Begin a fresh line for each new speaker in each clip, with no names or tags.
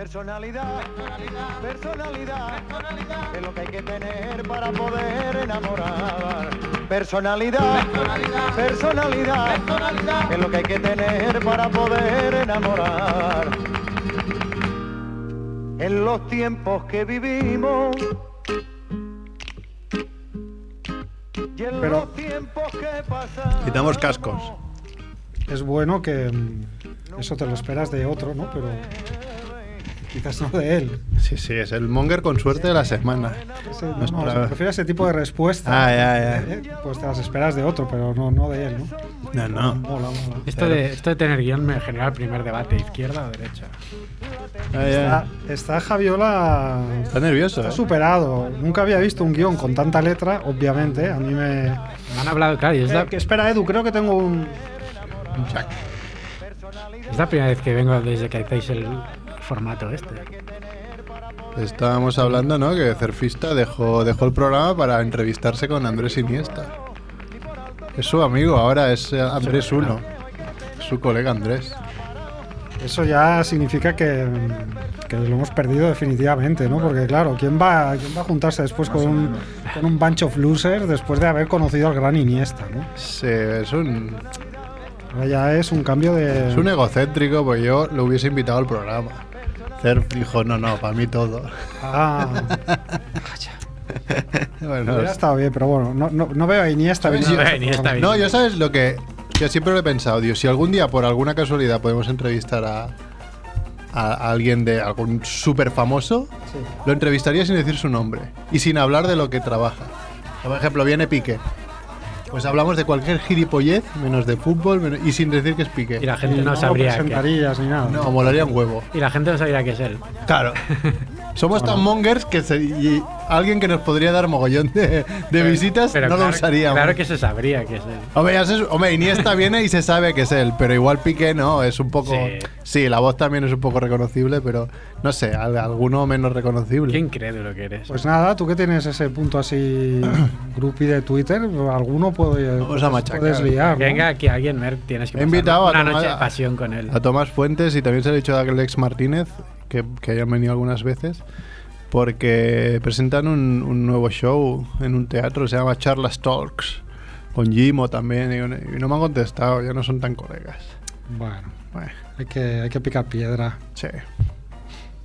Personalidad, personalidad, es lo que hay que tener para poder enamorar. Personalidad, personalidad, es lo que hay que tener para poder enamorar. En los tiempos que vivimos y en
Pero-
los tiempos que pasan.
Quitamos cascos.
Es bueno que mm, eso te lo esperas de otro, ¿no? Pero quizás no de él.
Sí, sí, es el monger con suerte de la semana.
Ese-
No
no,
esperaba.
prefiero ese tipo de respuesta.
Ah, ya, ya.
¿eh? Pues te las esperas de otro, pero no, no de él, ¿no?
No, no.
Mola, mola.
Esto de, esto de tener guion me genera el primer debate, izquierda o derecha.
Ah,
Está, Javiola.
Está nervioso.
Está
¿eh?
superado. Nunca había visto un guion con tanta letra, obviamente. A mí me.
Me han hablado, claro, y es la,
Eh, que espera, Edu, creo que tengo un.
Un
es la primera vez que vengo desde que hacéis el formato este.
Estábamos hablando, ¿no? Que Cerfista dejó, dejó el programa para entrevistarse con Andrés Iniesta. Es su amigo, ahora es eh, Andrés 1. Su colega Andrés.
Eso ya significa que, que lo hemos perdido definitivamente, ¿no? Porque claro, ¿quién va, quién va a juntarse después con un, con un bunch of losers después de haber conocido al gran Iniesta, ¿no?
Sí, es un,
Ahora ya es un cambio de...
es un egocéntrico, pues yo lo hubiese invitado al programa. Cerf dijo, no, no, para mí todo.
Ah,
bueno,
hubiera estado bien, pero bueno, no, no, no veo a Iniesta.
No
a
veo a Iniesta
programa.
No, yo sabes lo que. Yo siempre lo he pensado, Dios. Si algún día, por alguna casualidad, podemos entrevistar a, a- a alguien de algún súper famoso,
Sí.
lo entrevistaría sin decir su nombre y sin hablar de lo que trabaja. Por ejemplo, viene Piqué. Pues hablamos de cualquier gilipollez, menos de fútbol, menos- y sin decir que es
Y
Piqué.
la gente
Y
no sabría que,
presentarías ni nada.
No, molaría un huevo.
y la gente no sabría que es él.
Claro. Somos tan mongers que se- y alguien que nos podría dar mogollón de, de visitas
Pero
no lo
claro-
usaríamos.
Claro que se sabría que es él.
Hombre, ya se- hombre, Iniesta viene y se sabe que es él, pero igual Piqué no, es un poco...
Sí.
Sí, la voz también es un poco reconocible, pero no sé, al- alguno menos reconocible.
Qué incrédulo que eres.
Pues nada, tú que tienes ese punto así grupi de Twitter, alguno puede,
Vamos a machacar.
puedes liar. ¿no?
Venga, aquí alguien, Mer, tienes que
He invitado a
una noche de pasión con él.
A Tomás Fuentes y también se le ha dicho a Alex Martínez, que, que hayan venido algunas veces, porque presentan un, un nuevo show en un teatro, se llama Charlas Talks, con Jimo también, y, y no me han contestado, ya no son tan colegas.
Bueno,
Bueno,
hay que, hay que picar piedra.
sí.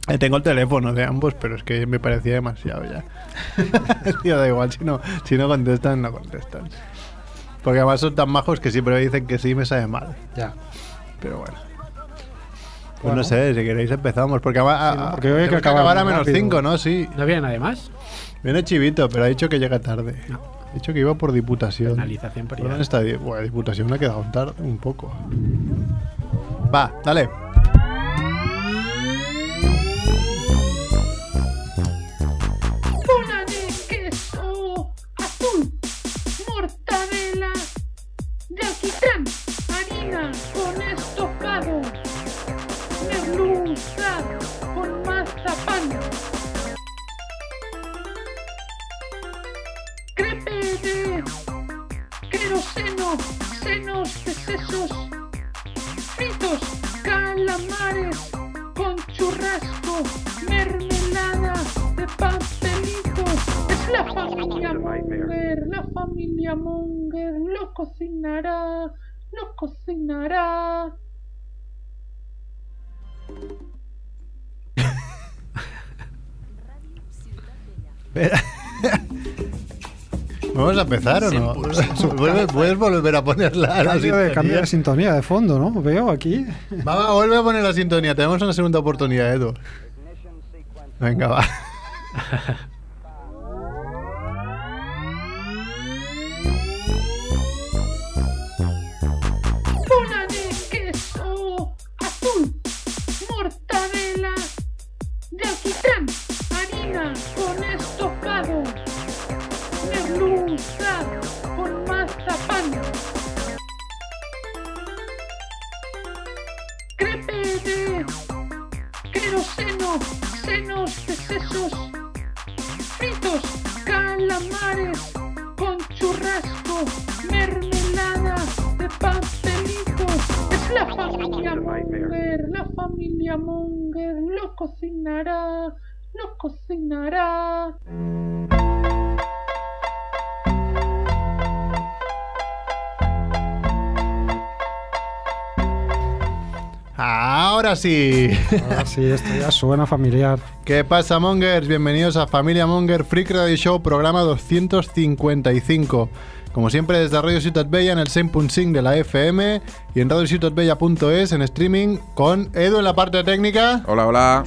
Eh, tengo el teléfono de ambos, pero es que me parecía demasiado ya. Tío, da igual, si no, si no contestan, no contestan. Porque además son tan majos que siempre me dicen que sí me sabe mal.
Ya.
Pero bueno. Pues
Bueno.
no sé, si queréis empezamos. Porque,
Porque hoy hay que acabar
a menos
rápido.
5, ¿no? Sí.
¿No viene nadie más?
Viene Chivito, pero ha dicho que llega tarde.
No.
Ha dicho que iba por diputación.
Penalización por
¿Por dónde está? Buah, diputación ha quedado tarde un poco. Va, dale.
Queroseno, senos de sesos, fritos, calamares con churrasco, mermelada de pastelito. Es la familia Munger, la familia Munger lo cocinará, lo cocinará.
¿Vamos a empezar o no? ¿Puedes, puedes volver a ponerla a la
Cambio de, cambio
sintonía?
de sintonía de fondo, ¿no? Veo aquí.
Va, va, vuelve a poner la sintonía. Tenemos una segunda oportunidad, Edu. Venga, va.
senos de sesos, fritos, calamares con churrasco, mermelada de pastelito. Es la familia Munger, la familia Monger lo cocinará, lo cocinará.
Ahora sí.
Ahora sí, esto ya suena familiar.
¿Qué pasa, Mongers? Bienvenidos a Familia Monger Freak Radio Show, programa 255. Como siempre, desde Radio Ciutat Bella en el 100.5 de la FM y en radiociutatbella.es en streaming con Edu en la parte técnica.
Hola, hola.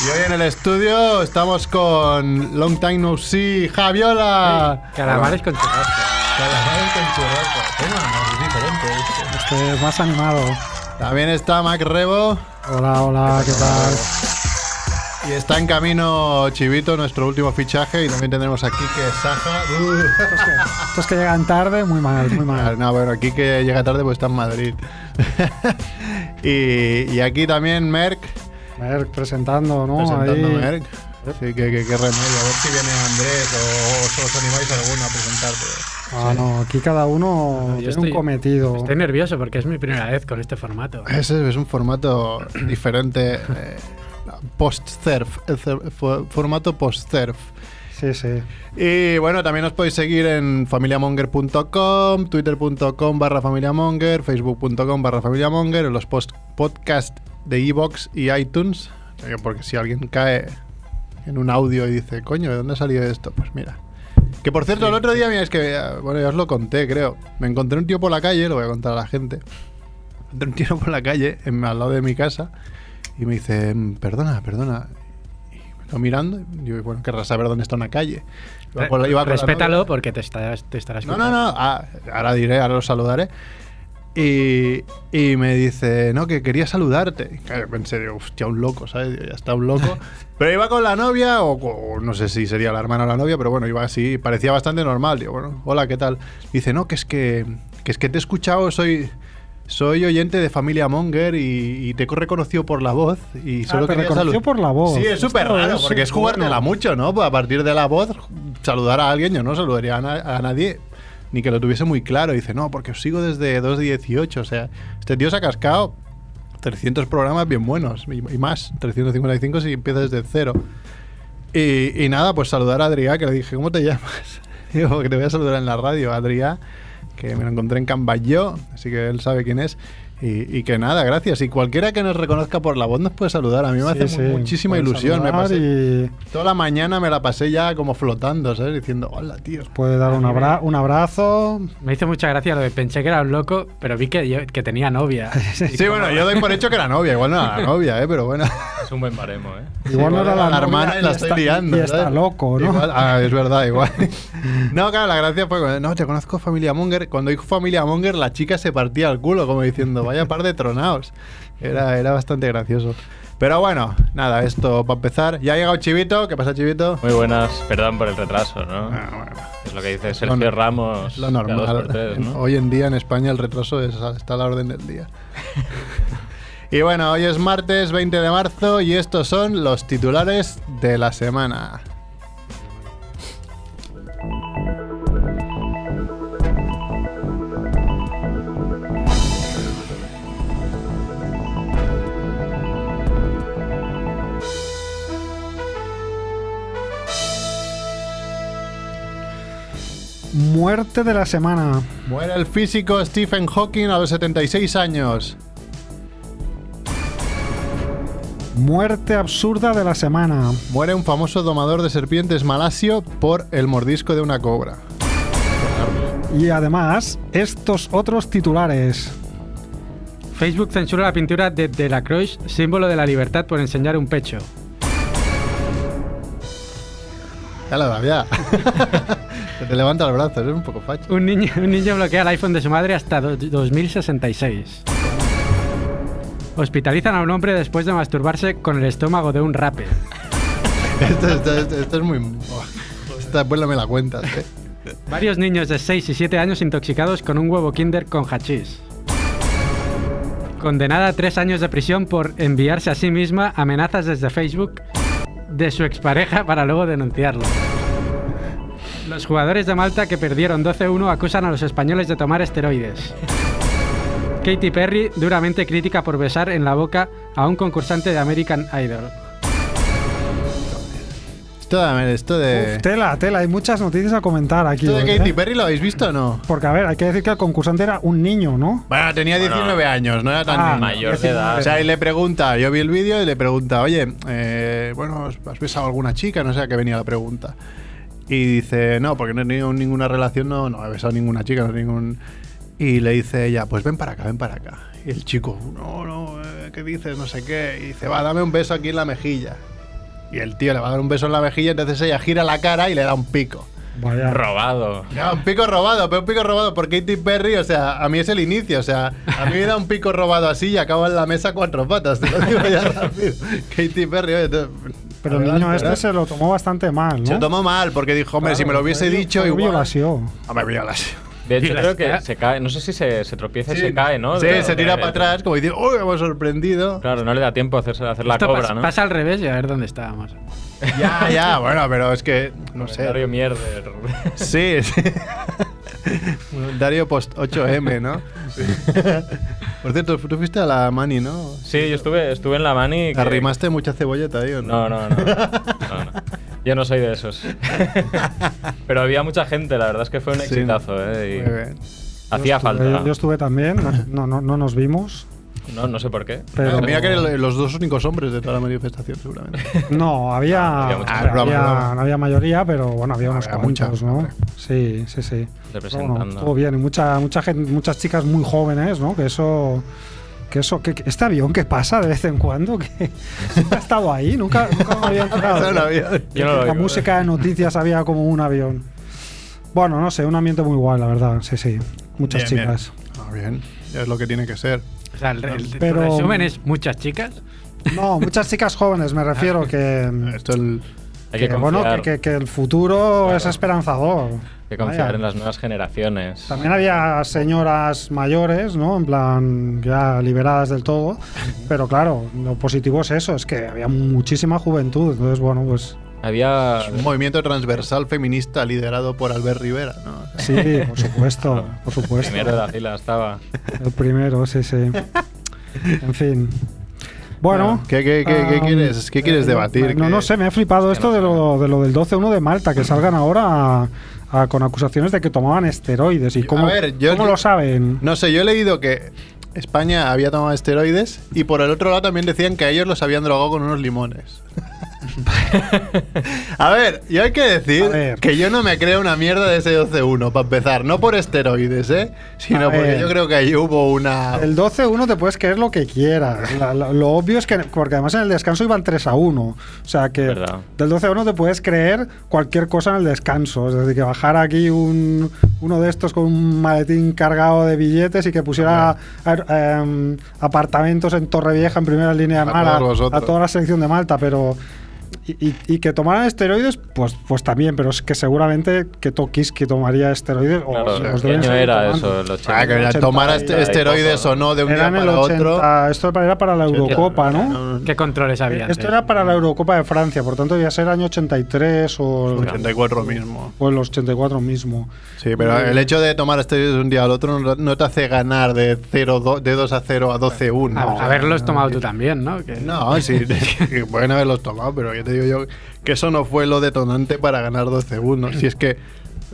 Y hoy en el estudio estamos con Long Time No See, Javiola.
Calamares con churrasco.
Este es más animado.
También está Mac Rebo
Hola, hola, ¿qué tal?
y está en camino Chivito, nuestro último fichaje. Y también tendremos aquí que Saja. Uh.
Estos que llegan tarde, muy mal, muy
Ah,
mal.
No, bueno, aquí que llega tarde pues está en Madrid. y, y aquí también Merck,
Merck presentando, ¿no?
presentando
Ahí.
Merck. Sí, que, que- que remedio. A ver si viene Andrés o, o os animáis alguno a presentarte.
Ah, no, aquí cada uno tiene
estoy-
un cometido.
Estoy nervioso porque es mi primera vez con este formato.
Ese es un formato diferente. eh, post-surf. Formato post-surf.
Sí, sí.
Y bueno, también os podéis seguir en familiamonger.com, twitter.com barra familiamonger, facebook.com barra familiamonger, en los post podcasts de iVoox y iTunes. Eh, Porque si alguien cae en un audio y dice, coño, ¿de dónde ha salido esto? Pues mira. Que por cierto, el otro día, mira, es que, eh, bueno, ya os lo conté, creo. Me encontré un tío por la calle, lo voy a contar a la gente. Me encontré un tío por la calle, en- al lado de mi casa, y me dice, "Mm, perdona, perdona. Y me quedo mirando, y digo, bueno, querrás saber dónde está una calle. Iba la- la
Respétalo porque te, está- te estarás
No, no, no. ah, ahora diré, ahora lo saludaré. Y, y me dice, no, que quería saludarte. Y pensé, digo, hostia, un loco, ¿sabes? Ya está un loco. pero iba con la novia, o, o no sé si sería la hermana o la novia, pero bueno, iba así, parecía bastante normal. Digo, bueno, hola, ¿qué tal? Dice, no, que es que, que es que te he escuchado, soy. Soy oyente de Familia Monger y, y te he reconocido por la voz y solo
Ah, te reconoció por la voz.
Sí, es súper raro porque es jugármela mucho, ¿no? Pues a partir de la voz, saludar a alguien, yo no saludaría a, na- a nadie ni que lo tuviese muy claro. Dice, no, porque os sigo desde 2 de 18. O sea, este tío se ha cascado 300 programas bien buenos y, y más, 355 si empieza desde cero. Y, nada, pues saludar a Adrià, que le dije, ¿cómo te llamas? Digo, que te voy a saludar en la radio, Adrià, que me lo encontré en Cambayó, así que él sabe quién es. Y, y que nada, gracias. Y cualquiera que nos reconozca por la voz nos puede saludar. A mí me
Sí,
hace
sí,
mu- muchísima ilusión. Me pasé,
y
Toda la mañana me la pasé ya como flotando, ¿sabes? Diciendo, hola, tío.
puede dar un, abra- un abrazo.
Me hizo mucha gracia lo de pensé que era un loco, pero vi que, yo- que tenía novia.
Sí, bueno, yo doy por hecho que era novia. Igual no era la novia, ¿eh? Pero bueno.
Es un buen baremo, ¿eh?
Igual no era la, novia
hermana y la estoy
está,
liando.
y está
¿sabes?
loco, ¿no?
Igual- ah, es verdad, igual. no, claro, la gracia fue, no, te conozco Familia Monger. Cuando dijo Familia Monger, la chica se partía el culo, como diciendo, vaya par de tronaos. Era, era bastante gracioso. Pero bueno, nada, esto para empezar. Ya ha llegado Chivito. ¿Qué pasa, Chivito?
Muy buenas, perdón por el retraso, ¿no?
Ah, bueno.
Es lo que dice Sergio Ramos.
Lo normal.
tres, ¿no?
Hoy en día en España el retraso es- está a la orden del día. y bueno, hoy es martes 20 de marzo y estos son los titulares de la semana.
Muerte de la semana.
Muere el físico Stephen Hawking a los 76 años.
Muerte absurda de la semana.
Muere un famoso domador de serpientes malasio por el mordisco de una cobra.
Y además, estos otros titulares.
Facebook censura la pintura de Delacroix, símbolo de la libertad por enseñar un pecho.
Ya la da, te levanta el brazo, es un poco facho.
Un niño, un niño bloquea el iPhone de su madre hasta do- 2066. Hospitalizan a un hombre después de masturbarse con el estómago de un rape.
Esto, esto- esto- esto es muy. Esta después no me la cuentas, ¿eh?
Varios niños de 6 y 7 años intoxicados con un huevo Kinder con hachís. Condenada a 3 años de prisión por enviarse a sí misma amenazas desde Facebook de su expareja para luego denunciarlo. Los jugadores de Malta que perdieron 12-1 acusan a los españoles de tomar esteroides. Katy Perry duramente crítica por besar en la boca a un concursante de American Idol.
Esto, ver, esto de.
Uf, tela, tela, hay muchas noticias a comentar aquí.
¿Esto de
hoy,
Katy
¿eh?
Perry lo habéis visto o no?
Porque, a ver, hay que decir que el concursante era un niño, ¿no?
Bueno, tenía 19 años, no era tan
Ah.
Mayor de edad.
O sea, y le pregunta, yo vi el vídeo y le pregunta, oye, eh, bueno, ¿has besado a alguna chica? No sé a qué venía la pregunta. Y dice, no, porque no he tenido ninguna relación, no, no he besado a ninguna chica, no ningún... Y le dice ella, pues ven para acá, ven para acá. Y el chico, no, no, eh, ¿qué dices? No sé qué. Y dice, va, dame un beso aquí en la mejilla. Y el tío le va a dar un beso en la mejilla, entonces ella gira la cara y le da un pico.
Vaya.
Robado.
Ya, un pico robado, pero un pico robado por Katy Perry, o sea, a mí es el inicio, o sea, a mí me da un pico robado así y acabo en la mesa cuatro patas, te lo digo ya rápido. Katy Perry, oye, te-
Pero el niño este se lo tomó bastante mal, ¿no?
Se tomó mal porque dijo, hombre, si me lo hubiese dicho igual.
violación.
Hombre, violación.
De hecho, creo que se cae. No sé si se, se tropieza y se cae, ¿no?
Sí,
De-
se tira
de-
para atrás como diciendo, uy, hemos sorprendido.
Claro, no le da tiempo a hacer, a hacer la cobra,
pasa,
¿no?
pasa al revés y a ver dónde estábamos.
Ya, ya, bueno, pero es que, no sé.
Dario Mierder.
Sí, sí. Dario Post 8M, ¿no? Por cierto, tú fuiste a la Mani, ¿no?
Sí, yo estuve, estuve en la mani. que-
¿Arrimaste mucha cebolleta ahí o no?
No, no, no. No, no. Yo no soy de esos. Pero había mucha gente, la verdad es que fue un
Sí.
exitazo, ¿eh?
Muy
Y
bien.
hacía
Yo estuve-
falta.
Yo, yo estuve también, no, no, no nos vimos.
No, no sé por qué.
Pero-
Mira que eran los dos únicos hombres de toda la manifestación, seguramente.
No, había,
había mucha
había- no había mayoría, pero bueno, había unos
Había
cuantos,
mucha,
¿no?
hombre.
Sí, sí, sí.
Representando.
Bueno, estuvo bien, y mucha, mucha gente, muchas chicas muy jóvenes, ¿no? Que eso, que eso, que, que este avión que pasa de vez en cuando, que siempre ha estado ahí, nunca, nunca me había enterado.
No había-
Yo no lo
la música de noticias había como un avión. Bueno, no sé, un ambiente muy guay, la verdad, sí, sí. Muchas
Bien, bien.
chicas.
Ah, bien, ya es lo que tiene que ser.
O sea, el, el- tu
Pero-
resumen es muchas chicas.
No, muchas chicas jóvenes, me refiero que.
Esto el-
Hay que
que, bueno, que, que- que el futuro
Claro.
es esperanzador.
hay que confiar
Vaya.
en las nuevas generaciones.
También había señoras mayores, ¿no? En plan, ya liberadas del todo. Pero claro, lo positivo es eso, es que había muchísima juventud. Entonces, bueno, pues
Había.
un movimiento transversal feminista liderado por Albert Rivera, ¿no?
sí, por supuesto, por supuesto.
Primero de la fila estaba.
El primero, sí, sí. En fin. Bueno.
¿Qué, qué, qué, qué
am,
quieres, qué quieres
eh,
debatir?
No,
¿Qué-
no sé, me ha flipado esto de lo, de lo del 12-1 de Malta, que salgan ahora a- a- con acusaciones de que tomaban esteroides. ¿Y
A
cómo,
ver, yo-
cómo
yo-
lo saben?
No sé, yo he leído que España había tomado esteroides y por el otro lado también decían que a ellos los habían drogado con unos limones. a ver, yo hay que decir
A
que yo no me creo una mierda de ese 12-1, para empezar. No por esteroides, ¿eh? Sino
A
porque
ver.
yo creo que ahí hubo una...
El 12-1 te puedes creer lo que quieras. La- la- lo obvio es que, porque además en el descanso iban 3 a 1. O sea que
Verdad.
del 12 a 1 te puedes creer cualquier cosa en el descanso. Es decir, que bajara aquí un, uno de estos con un maletín cargado de billetes y que pusiera aer- em, apartamentos en Torrevieja en primera línea de
A
a,
vosotros.
a toda la selección de Malta, pero. Y, y- que tomaran esteroides, pues, pues también, pero es que seguramente que Tokis que tomaría esteroides o
Claro,
se
¿qué
los deben
era
tomando.
eso? El 80.
Ah, que
ochenta
tomara este- esteroides
poco,
o no de un día
en el
para
80,
otro.
Esto era para la Eurocopa, ¿no?
¿Qué controles había?
Esto
antes?
era para la Eurocopa de Francia, por tanto debía ser año 83 o,
84 mismo.
o el 84 mismo.
Sí, pero el hecho de tomar esteroides de un día al otro no, te hace ganar de 0, do- de 2 a 0 a 12-1.
A- haberlos tomado tú también, ¿no? Que-
No, sí, pueden haberlos tomado, pero ya te digo yo que eso no fue lo detonante para ganar 12-1. Si es que.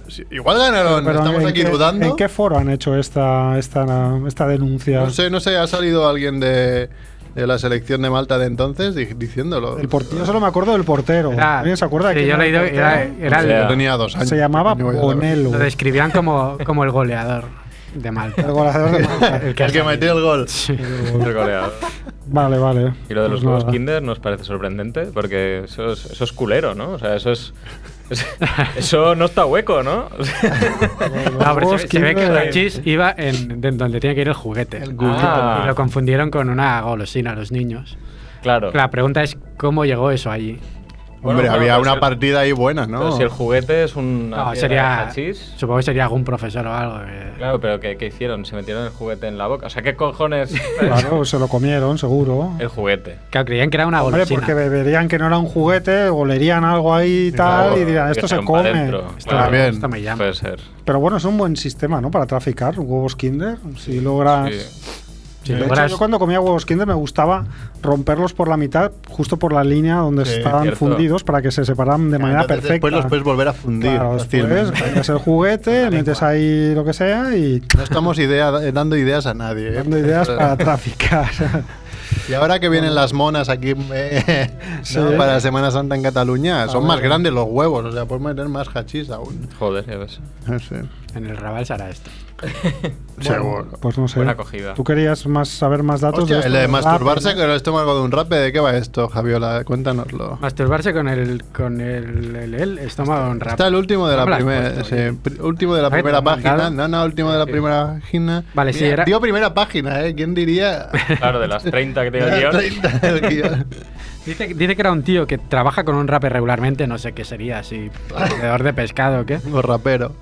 si- igual ganaron,
Pero
estamos
¿en
aquí
qué-
dudando.
¿En qué foro han hecho esta, esta, esta denuncia?
No sé, no sé, ha salido alguien de, de la selección de Malta de entonces di- diciéndolo.
El yo solo me acuerdo del portero.
Era-
¿Alguien se acuerda de
sí,
quién
yo
era
he
el
leído, era,
portero?
era
O
el-
sea,
Yo tenía dos años.
Se llamaba. Bonello.
lo describían como, como el goleador de Malta.
El goleador de Malta.
El que metió el gol.
El goleador.
Vale, vale.
Y lo de los
Pues
huevos. Kinder nos parece sorprendente porque eso es, eso es culero, ¿no? O sea, eso es. es- eso no está hueco, ¿no?
No, pero se, se ve que
Kinder.
el chis iba en de donde tenía que ir el juguete.
Ah.
Y lo confundieron con una golosina a los niños.
claro.
La pregunta es cómo llegó eso allí.
Bueno,
Hombre,
claro,
había una partida ahí buena, ¿no?
Pero si el juguete es un.
No, sería.
Hachís,
Supongo que sería algún profesor o algo. que-
Claro, pero ¿qué, qué hicieron? Se metieron el juguete en la boca. O sea, ¿qué cojones?
Claro, se lo comieron, seguro.
el juguete.
Claro, creían que era una
Hombre,
golosina.
porque verían que no era un juguete, olerían algo ahí y tal,
Claro,
y dirían,
que
esto se
dijeron, "Pa'
come.
dentro".
Esto,
Claro.
bien.
esto me llama.
Puede ser.
Pero bueno, es un buen sistema, ¿no? Para traficar huevos Kinder. Si logras.
Sí.
De hecho, yo cuando comía huevos Kinder me gustaba romperlos por la mitad, justo por la línea donde
Sí,
estaban
cierto.
fundidos para que se separaran de manera
Entonces
perfecta.
Después los puedes volver a fundir.
Claro, después el juguete, metes ahí lo que sea y
No estamos idea, dando ideas a nadie. ¿eh?
dando ideas para traficar.
Y ahora que vienen las monas aquí eh,
Sí.
¿no? para Semana Santa en Cataluña, son más grandes los huevos, o sea, puedes meter más hachís aún.
Joder, ya ves.
En el Raval será esto.
Seguro.
Pues no sé.
Buena acogida.
¿Tú querías más saber más datos
Hostia,
de
el de
del
masturbarse
rap,
con el estómago de un rape, ¿de qué va esto, Javiola? Cuéntanoslo.
Masturbarse con el, con el, el, el estómago en rap.
Está el último de la primera, sí, pri- último de la primera página.
mandado.
No, no, último de la
Sí.
primera página.
Vale, sí, era-
Digo primera página, ¿eh? ¿Quién diría?
Claro, de las 30 que tiene el guion.
30 del guion.
Dice, dice que era un tío que trabaja con un rapper regularmente, no sé qué sería, si vendedor de pescado o qué.
O rapero.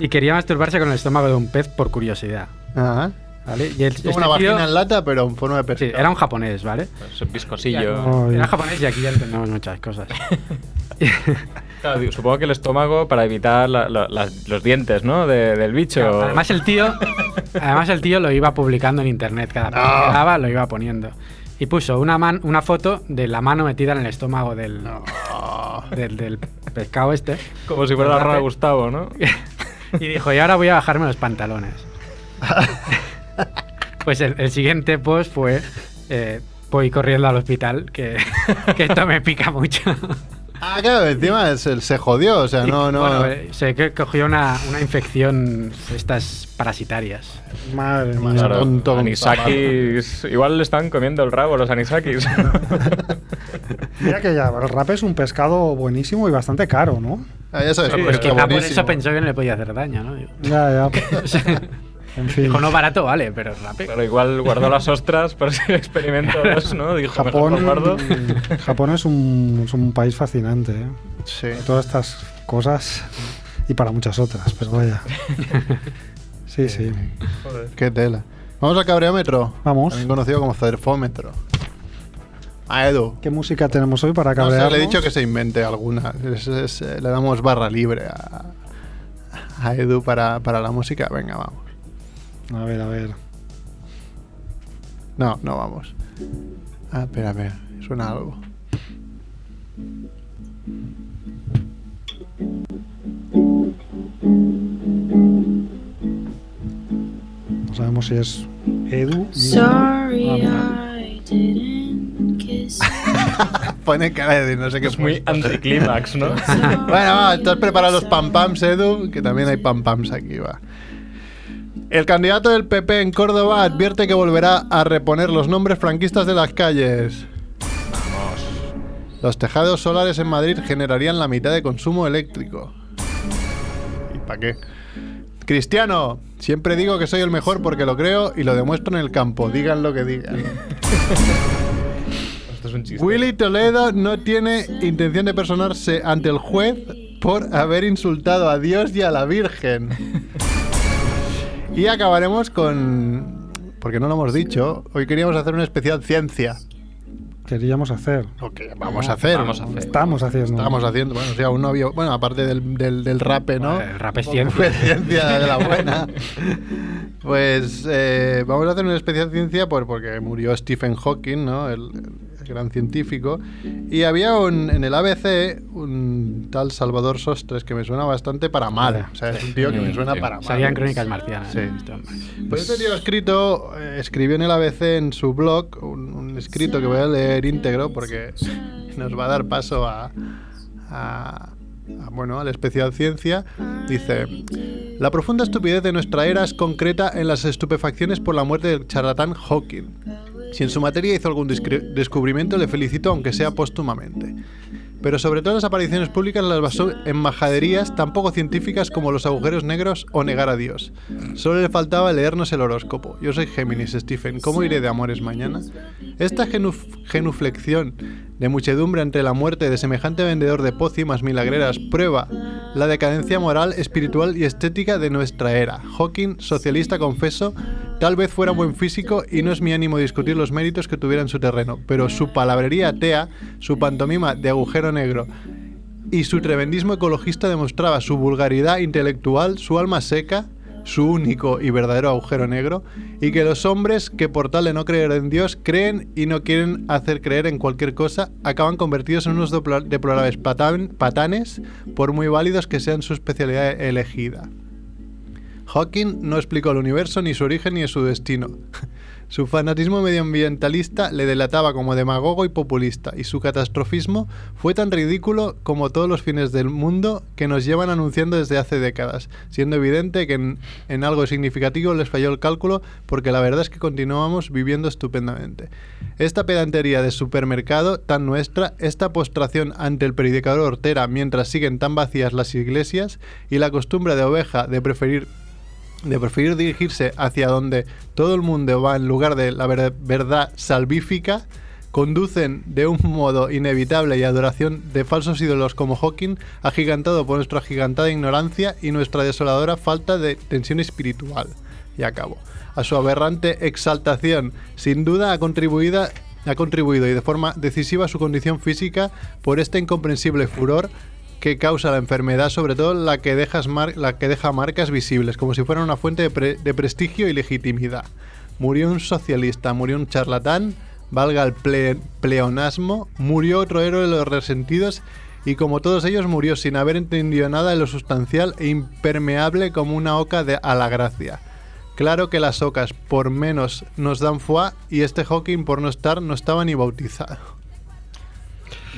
Y, quería masturbarse con el estómago de un pez por curiosidad.
Ajá.
¿Vale? Y el,
Como
este
una
tío-
vagina en lata, pero en forma de
sí,
pescado.
era un japonés, ¿vale?
Es un viscosillo.
Ay.
Era japonés y aquí ya entendemos muchas cosas.
Claro, digo, supongo que el estómago para evitar la- la- las- los dientes, ¿no? De- del bicho.
Claro, Además el tío, además el tío lo iba publicando en internet cada vez que daba, lo iba poniendo. Y puso una man, una foto de la mano metida en el estómago del, del, del pescado este.
Como si fuera la rana de Gustavo, ¿no?
Y dijo, y ahora voy a bajarme los pantalones. pues el, el siguiente post fue, eh, voy corriendo al hospital, que, que esto me pica mucho.
Ah, claro, encima es se jodió, o sea, no, no.
Bueno, eh, se cogió una, una infección estas parasitarias.
Madre mía.
Claro,
tonto
anisakis. Igual le están comiendo el rabo los anisakis.
Mira que ya, el rap es un pescado buenísimo y bastante caro, ¿no?
Ah, ya sabes,
Sí,
pues
pero
está
Quizá por eso pensó que no le podía hacer daño, ¿no?
Ya, ya. En fin.
Dijo, no barato, vale, pero rape.
Pero igual guardó las ostras para ese experimento 2, ¿no? Dijo, mejor lo guardo.
Japón, Japón es, un, es un país fascinante, ¿eh?
Sí.
Todas estas cosas y para muchas otras, pero vaya. Sí, sí.
Qué tela. Vamos al cabreómetro.
Vamos.
También conocido como cerfómetro. A Edu.
¿Qué música tenemos hoy para
No sé, le he dicho que se invente alguna. Es- es, eh, le damos barra libre a, a Edu para, para la música. Venga, vamos.
A ver, a ver.
No, no vamos. Ah, espera, espera. Suena algo.
No sabemos si es Edu.
Sorry,
Ah,
I didn't
Pone cara de no sé qué.
Es muy anticlímax, ¿no?
Bueno, va, ¿estás preparado los pam pams, Edu? Que también hay pam pams aquí, va. El candidato del PP en Córdoba advierte que volverá a reponer los nombres franquistas de las calles. Los tejados solares en Madrid generarían la mitad de consumo eléctrico. ¿Y para qué? Cristiano, siempre digo que soy el mejor porque lo creo y lo demuestro en el campo, digan lo que digan.
Esto es un chiste.
Willy Toledo no tiene intención de personarse ante el juez por haber insultado a Dios y a la Virgen. Y acabaremos con... Porque no lo hemos dicho, hoy queríamos hacer una especial ciencia.
Queríamos hacer.
Lo que vamos a hacer.
Vamos a hacer.
Estamos haciendo.
Estamos haciendo, bueno, o sea, un novio, bueno, aparte del, del, del rape, ¿no?
Bueno, el rap es
Un
ciencia.
de ciencia de la buena. Pues eh, vamos a hacer una especial ciencia por, porque murió Stephen Hawking, ¿no? El, el gran científico. Y había un, en el ABC un tal Salvador Sostres que me suena bastante para mal. O sea, es un tío que me suena para mal.
Salían crónicas marcianas.
Sí. Pues este tío escrito, eh, escribió en el ABC en su blog un, un escrito que voy a leer íntegro porque nos va a dar paso a, a- bueno, a la especial ciencia. Dice, la profunda estupidez de nuestra era es concreta en las estupefacciones por la muerte del charlatán Hawking. Si en su materia hizo algún descubrimiento, le felicito aunque sea póstumamente. pero sobre todo las apariciones públicas las basó en majaderías tan poco científicas como los agujeros negros o negar a Dios. Solo le faltaba leernos el horóscopo. Yo soy Géminis, Stephen. ¿Cómo iré de amores mañana? Esta genuf- genuflexión de muchedumbre ante la muerte de semejante vendedor de pócimas milagreras prueba la decadencia moral, espiritual y estética de nuestra era. Hawking, socialista confeso, tal vez fuera buen físico y no es mi ánimo discutir los méritos que tuviera en su terreno, pero su palabrería atea, su pantomima de agujero negro y su tremendismo ecologista demostraba su vulgaridad intelectual, su alma seca, su único y verdadero agujero negro, y que los hombres que por tal de no creer en Dios creen y no quieren hacer creer en cualquier cosa, acaban convertidos en unos deplorables patanes, por muy válidos que sean su especialidad elegida. Hawking no explicó el universo, ni su origen, ni su destino. Su fanatismo medioambientalista le delataba como demagogo y populista, y su catastrofismo fue tan ridículo como todos los fines del mundo que nos llevan anunciando desde hace décadas, siendo evidente que en, algo significativo les falló el cálculo, porque la verdad es que continuamos viviendo estupendamente. Esta pedantería de supermercado tan nuestra, esta postración ante el predicador hortera mientras siguen tan vacías las iglesias, y la costumbre de oveja de preferir de preferir dirigirse hacia donde todo el mundo va en lugar de la ver- verdad salvífica, conducen de un modo inevitable y adoración de falsos ídolos como Hawking, agigantado por nuestra agigantada ignorancia y nuestra desoladora falta de tensión espiritual. Y acabo. A su aberrante exaltación, sin duda ha contribuido, ha contribuido y de forma decisiva a su condición física por este incomprensible furor que causa la enfermedad, sobre todo la que, que deja marcas visibles, como si fuera una fuente de, pre- de prestigio y legitimidad. Murió un socialista, murió un charlatán, valga el ple- pleonasmo, murió otro héroe de los resentidos y como todos ellos murió sin haber entendido nada de lo sustancial e impermeable como una oca de, a la gracia. Claro que las ocas por menos nos dan foie y este Hawking por no estar no estaba ni bautizado.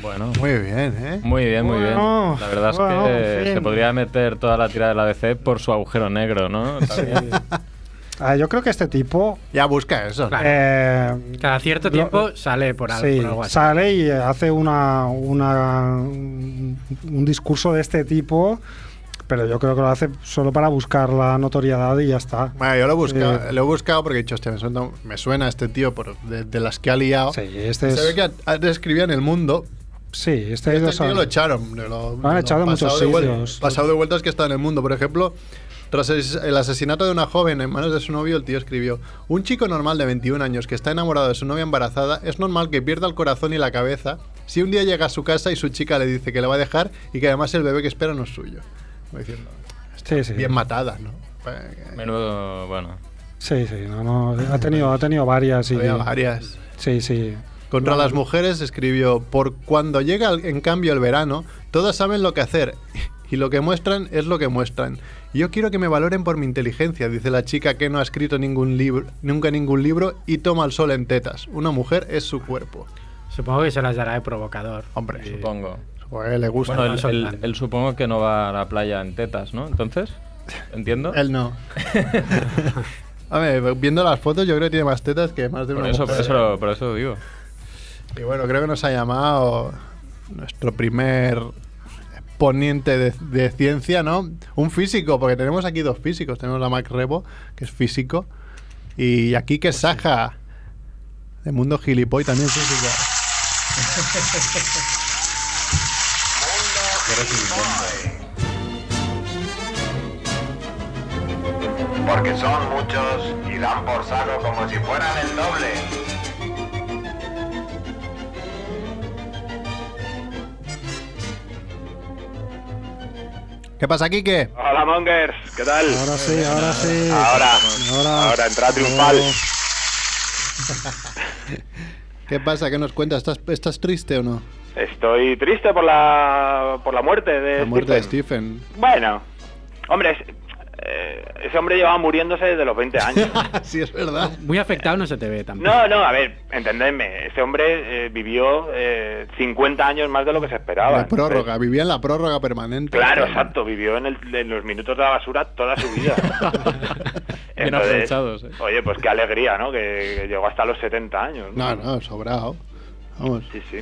Bueno,
Muy bien, ¿eh?
muy bien, muy
Bueno,
bien. La verdad es que se podría meter toda la tirada de la DC por su agujero negro, ¿no?
Ah, yo creo que este tipo.
Ya busca eso.
Claro.
eh,
Cada cierto
Lo-
tiempo sale por algo,
sí,
por algo así.
sale y hace una, una un discurso de este tipo, pero yo creo que lo hace solo para buscar la notoriedad y ya está.
Bueno, yo lo he buscado,
Eh,
lo he buscado porque he dicho, hostia, me suena, me suena este tío por, de, de las que ha liado.
Sí, este
Se ve
es.
que antes escribía en El Mundo.
Sí, este,
Este
es
tío lo echaron. de Lo,
Lo han echado muchos
de
sitios.
Pasado de vueltas que está en El Mundo. Por ejemplo, tras el, asesinato de una joven en manos de su novio, el tío escribió: Un chico normal de 21 años que está enamorado de su novia embarazada, es normal que pierda el corazón y la cabeza si un día llega a su casa y su chica le dice que le va a dejar y que además el bebé que espera no es suyo. Diciendo,
Sí, sí.
bien matada, ¿no?
Menudo, bueno.
Sí, sí, no, no, ha tenido, ha tenido varias y
varias.
sí, sí.
Contra las mujeres escribió, por cuando llega el- en cambio el verano, todas saben lo que hacer y lo que muestran es lo que muestran. Yo quiero que me valoren por mi inteligencia, dice la chica que no ha escrito ningún libro, nunca ningún libro y toma el sol en tetas. Una mujer es su cuerpo.
Supongo que se las dará de provocador.
Hombre,
Y-
Supongo.
Pues le gusta.
Bueno,
no
él, él- supongo que no va a la playa en tetas, ¿no? Entonces, ¿entiendo?
Él no. A ver, viendo las fotos yo creo que tiene más tetas que más de
Por
una
eso, por
mujer.
eso, lo- por eso lo digo.
Y bueno, creo que nos ha llamado nuestro primer poniente de, de ciencia, ¿no? Un físico, porque tenemos aquí dos físicos. Tenemos a Max Rebo, que es físico, y aquí que es Saja, de Mundo Gilipoy, también física.
Porque son muchos y dan por saco como si fueran el doble.
¿Qué pasa, Kike?
Hola Mongers, ¿qué tal?
Ahora sí, ahora sí.
Ahora,
Ahora,
ahora entrada triunfal.
¿Qué pasa? ¿Qué nos cuentas? ¿Estás, estás triste o no?
Estoy triste por la por la muerte de
La muerte de
Stephen. Bueno, hombre, eh, ese hombre llevaba muriéndose desde los 20 años.
sí, es verdad.
Muy afectado no se te ve tampoco.
No, no, a ver, entendedme, ese hombre eh, vivió eh, 50 años más de lo que se esperaba.
La
Entonces,
prórroga, vivía en la prórroga permanente.
Claro, exacto, vivió en, el- en los minutos de la basura toda su vida. Entonces,
¿eh?
Oye, pues qué alegría, ¿no? Que, que llegó hasta los 70 años.
No, no, sobrado. Vamos.
Sí, sí.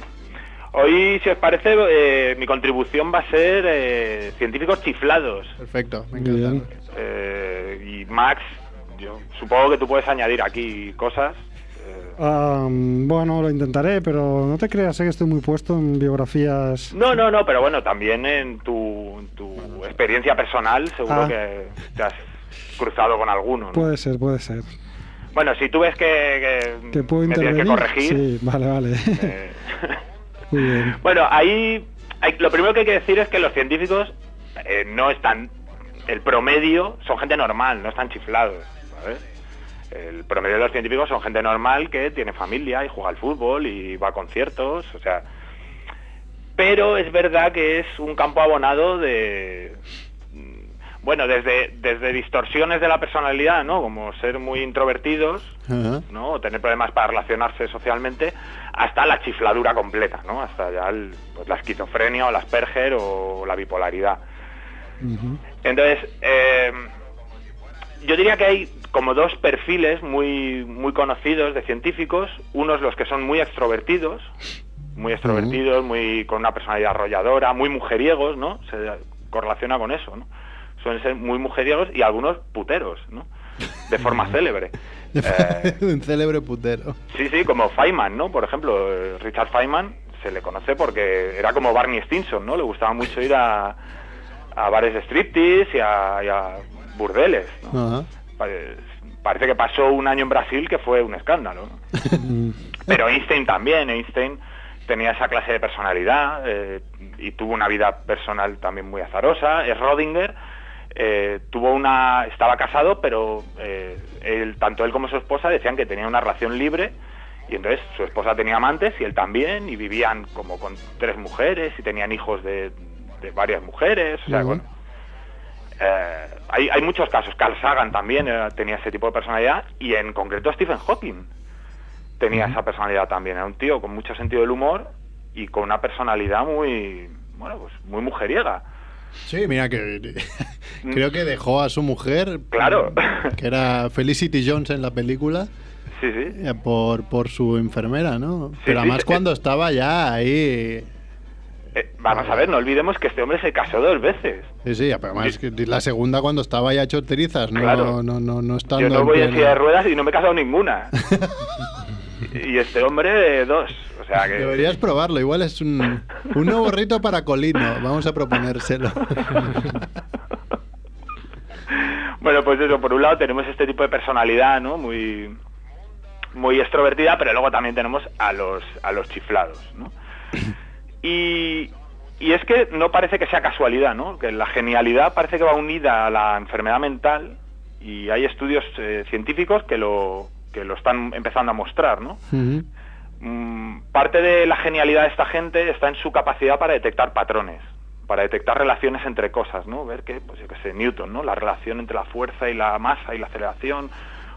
Hoy, si os parece, eh, mi contribución va a ser eh, científicos chiflados.
Perfecto, me encanta.
bien.
Eh, y Max, yo supongo que tú puedes añadir aquí cosas.
Ah, bueno, lo intentaré, pero no te creas, sé que estoy muy puesto en biografías.
no, no, no, pero bueno, también en tu, en tu experiencia personal seguro
Ah.
que te has cruzado con alguno. ¿no?
Puede ser, puede ser.
Bueno, si tú ves que, que
¿Que puedo
me tienes que
intervenir?
corregir,
Sí, vale, vale.
eh,
Muy bien.
Bueno, ahí hay- lo primero que hay que decir es que los científicos eh, no están, el promedio son gente normal, no están chiflados, ¿sabes? El promedio de los científicos son gente normal que tiene familia y juega al fútbol y va a conciertos, o sea... Pero es verdad que es un campo abonado de... mm, Bueno, desde, desde distorsiones de la personalidad, ¿no? Como ser muy introvertidos. ¿no? O tener problemas para relacionarse socialmente, hasta la chifladura completa, ¿no? Hasta ya el- pues, la esquizofrenia o la Asperger o la bipolaridad. Entonces, eh, yo diría que hay como dos perfiles muy, muy conocidos de científicos. Unos los que son muy extrovertidos, muy extrovertidos, muy con una personalidad arrolladora, muy mujeriegos, ¿no? Se correlaciona con eso, ¿no? Suelen ser muy mujeriegos y algunos puteros, ¿no? De forma célebre. Eh,
Un célebre putero.
Sí, sí, como Feynman, ¿no? Por ejemplo, Richard Feynman se le conoce porque era como Barney Stinson, ¿no? Le gustaba mucho ir a, a bares de striptease y a, y a burdeles, ¿no?
Ajá.
Pare- Parece que pasó un año en Brasil que fue un escándalo, ¿no? Pero Einstein también, Einstein tenía esa clase de personalidad eh, y tuvo una vida personal también muy azarosa. Rodinger eh, tuvo una, estaba casado, pero eh, él, tanto él como su esposa decían que tenía una relación libre y entonces su esposa tenía amantes y él también y vivían como con tres mujeres y tenían hijos de, de varias mujeres. O sea, bueno, eh, hay, hay muchos casos. Carl Sagan también era- tenía ese tipo de personalidad y en concreto Stephen Hawking tenía esa personalidad también. Era un tío con mucho sentido del humor y con una personalidad muy, bueno, pues muy mujeriega.
Sí, mira que creo que dejó a su mujer,
Claro.
que era Felicity Jones en la película,
Sí, sí.
eh, por, por su enfermera, ¿no?
Sí,
Pero además cuando estaba ya ahí...
Eh, vamos a ver, no olvidemos que este hombre se casó dos veces.
Sí, sí, pero además que la segunda cuando estaba ya hecho trizas, no,
Claro.
no, no, no estando
Yo no voy en silla de ruedas y no me he casado ninguna. y este hombre, eh, dos. O sea que...
Deberías probarlo, igual es un, un nuevo rito para Colino, vamos a proponérselo.
Bueno, pues eso, por un lado tenemos este tipo de personalidad, ¿no? Muy, muy extrovertida, pero luego también tenemos a los, a los chiflados, ¿no? Y, y es que no parece que sea casualidad, ¿no? Que la genialidad parece que va unida a la enfermedad mental y hay estudios eh, científicos que lo, que lo están empezando a mostrar, ¿no? Mm, parte de la genialidad de esta gente está en su capacidad para detectar patrones, para detectar relaciones entre cosas, ¿no? Ver que, pues yo qué sé, Newton, ¿no? La relación entre la fuerza y la masa y la aceleración,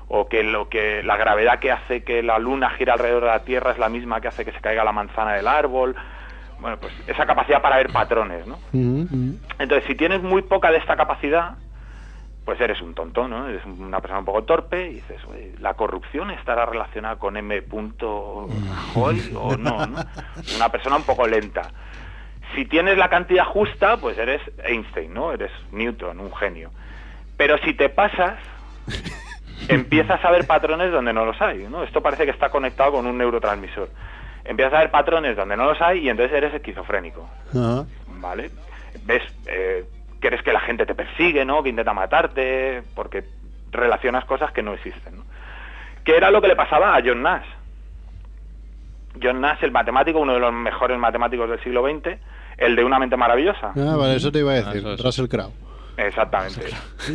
o que lo que la gravedad que hace que la luna gira alrededor de la Tierra es la misma que hace que se caiga la manzana del árbol. Bueno, pues esa capacidad para ver patrones, ¿no? Entonces, si tienes muy poca de esta capacidad, pues eres un tonto, ¿no? Eres una persona un poco torpe y dices, "Oye, ¿la corrupción estará relacionada con M. Rajoy o no, no? Una persona un poco lenta. Si tienes la cantidad justa, pues eres Einstein, ¿no? Eres Newton, un genio. Pero si te pasas, empiezas a ver patrones donde no los hay, ¿no? Esto parece que está conectado con un neurotransmisor. Empiezas a ver patrones donde no los hay y entonces eres esquizofrénico. ¿vale? Ves, eh, crees que la gente te persigue, ¿no? Que intenta matarte, porque relacionas cosas que no existen, ¿no? ¿Qué era lo que le pasaba a John Nash? John Nash, el matemático, uno de los mejores matemáticos del siglo XX, el de una mente maravillosa.
Ah, vale, eso te iba a
Ah,
decir,
eso es.
Russell Crowe.
Exactamente.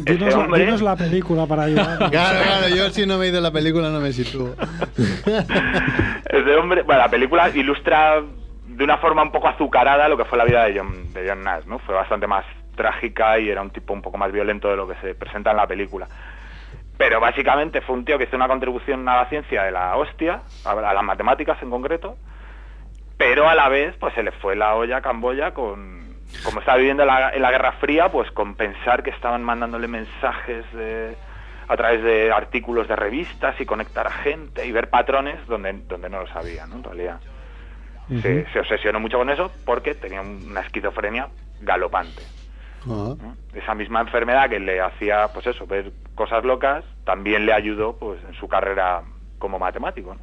Dinos,
Ese hombre,
dinos la película para ayudar.
Claro, claro, yo si no me he ido a la película no me sitúo.
ese hombre, bueno, la película ilustra de una forma un poco azucarada lo que fue la vida de John, de John Nash, ¿no? Fue bastante más trágica y era un tipo un poco más violento de lo que se presenta en la película. Pero básicamente fue un tío que hizo una contribución a la ciencia de la hostia, a, a las matemáticas en concreto, pero a la vez pues se le fue la olla a Camboya con, como estaba viviendo en la, en la Guerra Fría, pues con pensar que estaban mandándole mensajes de- a través de artículos de revistas y conectar a gente y ver patrones donde, donde no lo sabía, ¿no? En realidad. se, se obsesionó mucho con eso porque tenía una esquizofrenia galopante.
Ah.
¿no? Esa misma enfermedad que le hacía, pues eso, ver cosas locas, también le ayudó pues en su carrera como matemático. ¿no?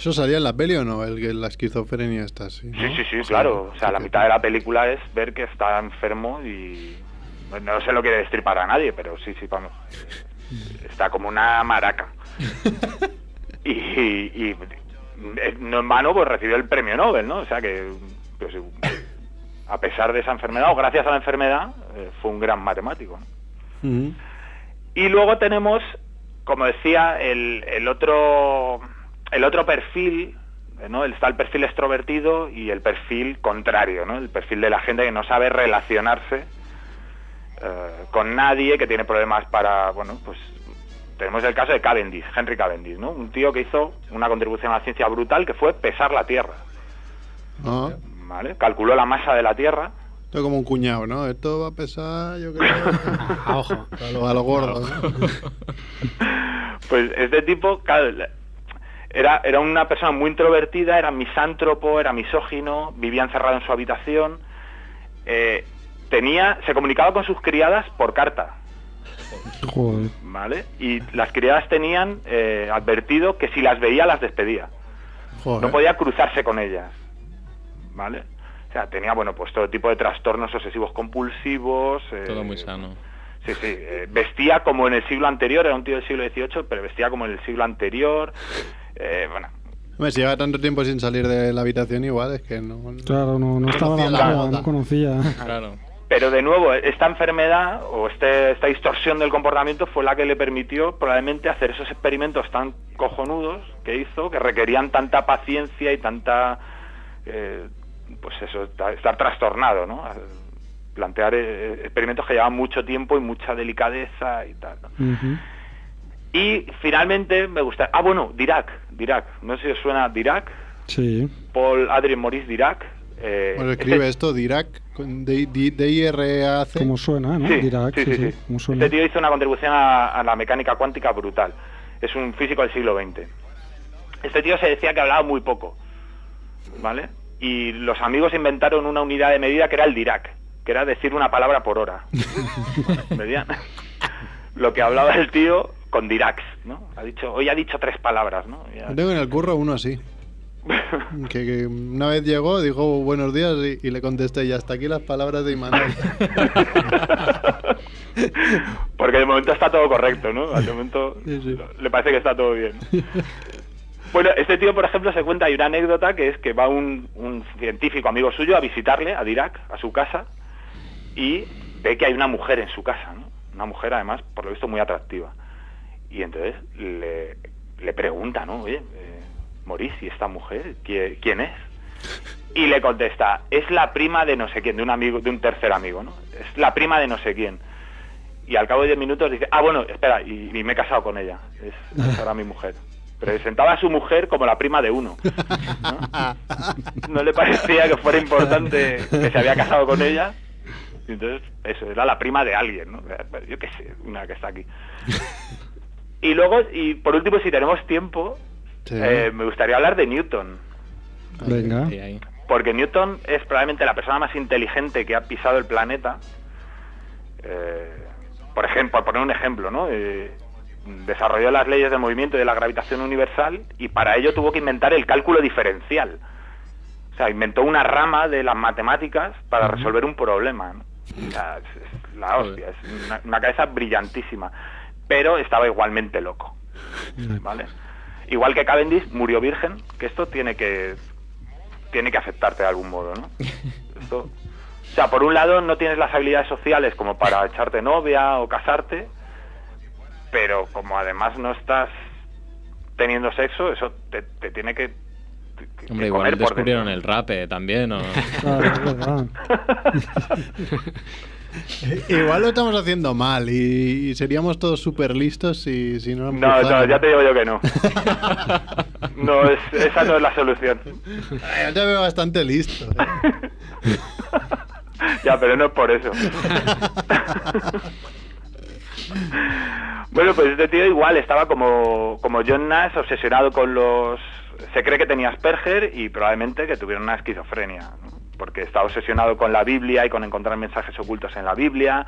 ¿Eso salía en la peli o no? El que la esquizofrenia está así.
Sí, sí, sí, claro. O sea, la mitad de la película es ver que está enfermo y no- no se lo quiere destripar a nadie, pero sí, sí, vamos. Está como una maraca. Y, y- y, eh, no en vano, pues recibió el premio Nobel, ¿no? O sea que, pues, a pesar de esa enfermedad, o gracias a la enfermedad, eh, fue un gran matemático. ¿no? Y luego tenemos, como decía, el, el otro el otro perfil, ¿no? Está el perfil extrovertido y el perfil contrario, ¿no? El perfil de la gente que no sabe relacionarse eh, con nadie, que tiene problemas para, bueno, pues tenemos el caso de Cavendish, Henry Cavendish, ¿no? Un tío que hizo una contribución a la ciencia brutal que fue pesar la Tierra,
Ah,
¿vale? Calculó la masa de la Tierra
esto es como un cuñado, ¿no? Esto va a pesar, yo creo,
A ojo.
a lo, a lo gordo. ¿no?
Pues este tipo, claro, era, era una persona muy introvertida, era misántropo, era misógino, vivía encerrado en su habitación, eh, tenía, se comunicaba con sus criadas por carta,
Joder.
¿vale? Y las criadas tenían eh, advertido que si las veía las despedía,
Joder.
no podía cruzarse con ellas, ¿vale? O sea, tenía, bueno, pues todo tipo de trastornos obsesivos compulsivos. eh,
Todo muy sano.
Sí, sí. eh, vestía como en el siglo anterior, era un tío del siglo XVIII, pero vestía como en el siglo anterior. Eh, bueno,
Hombre, si lleva tanto tiempo sin salir de la habitación, igual es que no.
Claro, no, no estaba la moda, no conocía.
Claro.
pero de nuevo, esta enfermedad o este, esta distorsión del comportamiento fue la que le permitió probablemente hacer esos experimentos tan cojonudos que hizo, que requerían tanta paciencia y tanta, eh, pues eso, ta- estar trastornado, ¿no? Plantear eh, experimentos que llevaban mucho tiempo y mucha delicadeza y tal. ¿no? Y finalmente me gusta. Ah, bueno, Dirac. Dirac. No sé si os suena Dirac.
Sí.
Paul Adrien Maurice Dirac. eh,
Bueno, escribe
este-
esto, Dirac, con D- D- D-I-R-A-C.
Como suena, ¿no?
Sí,
Dirac,
sí,
sí,
sí,
sí.
sí.
Como suena.
Este tío hizo una contribución a, a la mecánica cuántica brutal. Es un físico del siglo XX. Este tío se decía que hablaba muy poco. ¿Vale? Y los amigos inventaron una unidad de medida que era el Dirac, que era decir una palabra por hora. Lo que hablaba el tío con Diracs, ¿no? Ha dicho, hoy ha dicho tres palabras, ¿no? Ya-
tengo en el curro uno así. Que, que una vez llegó, dijo buenos días y, y le contesté, y hasta aquí las palabras de Imanol.
Porque de momento está todo correcto, ¿no? Al momento
Sí, sí.
le parece que está todo bien. Bueno, este tío, por ejemplo, se cuenta, hay una anécdota que es que va un, un científico amigo suyo a visitarle a Dirac, a su casa, y ve que hay una mujer en su casa, ¿no? Una mujer, además, por lo visto, muy atractiva. Y entonces le, pregunta, ¿no? Oye, eh, ¿y esta mujer? ¿Qui- ¿Quién es? Y le contesta, es la prima de no sé quién, de un amigo, de un tercer amigo, ¿no? Es la prima de no sé quién. Y al cabo de 10 minutos dice, ah, bueno, espera, y, me he casado con ella. Es, ahora mi mujer. Presentaba a su mujer como la prima de uno. ¿no? No le parecía que fuera importante que se había casado con ella. Entonces, eso, era la prima de alguien, ¿no? Yo qué sé, una que está aquí. Y luego, y por último, si tenemos tiempo,
Sí.
eh, me gustaría hablar de Newton.
Venga.
Porque Newton es probablemente la persona más inteligente que ha pisado el planeta. Eh, por ejemplo, por poner un ejemplo, ¿no? Eh, desarrolló las leyes del movimiento y de la gravitación universal y para ello tuvo que inventar el cálculo diferencial. O sea, inventó una rama de las matemáticas para resolver un problema. ¿no? O sea, es, es la hostia, es una, una cabeza brillantísima. Pero estaba igualmente loco. ¿Vale? Igual que Cavendish murió virgen, que esto tiene que tiene que afectarte de algún modo, ¿no? Esto, o sea, por un lado no tienes las habilidades sociales como para echarte novia o casarte, pero como además no estás teniendo sexo, eso te, te tiene que, que
Hombre, igual descubrieron
dentro.
el rape también. ¿o?
Claro, es verdad.
Igual lo estamos haciendo mal y, y seríamos todos súper listos si, si no lo
No, no, ya te digo yo que no. No, es, esa no es la solución.
Ay, Yo te veo bastante listo. ¿eh?
ya, pero no es por eso. bueno, pues este tío igual estaba como, como John Nash, obsesionado con los se cree que tenía Asperger y probablemente que tuviera una esquizofrenia, ¿no? Porque estaba obsesionado con la Biblia y con encontrar mensajes ocultos en la Biblia.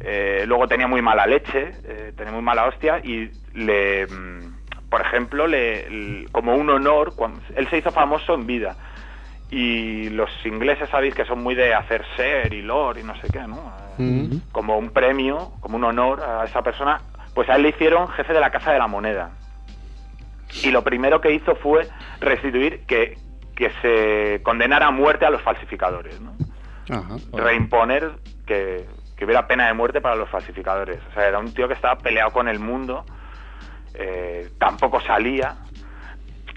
Eh, luego tenía muy mala leche, eh, tenía muy mala hostia y le, mm, por ejemplo, le, como un honor, cuando, él se hizo famoso en vida y los ingleses sabéis que son muy de hacer ser y lore y no sé qué, ¿no? Eh,
Mm.
como un premio, como un honor a esa persona, pues a él le hicieron jefe de la Casa de la Moneda. Y lo primero que hizo fue restituir que, que se condenara a muerte a los falsificadores, ¿no?
Ajá.
Reimponer que, que hubiera pena de muerte para los falsificadores. O sea, era un tío que estaba peleado con el mundo, eh, tampoco salía.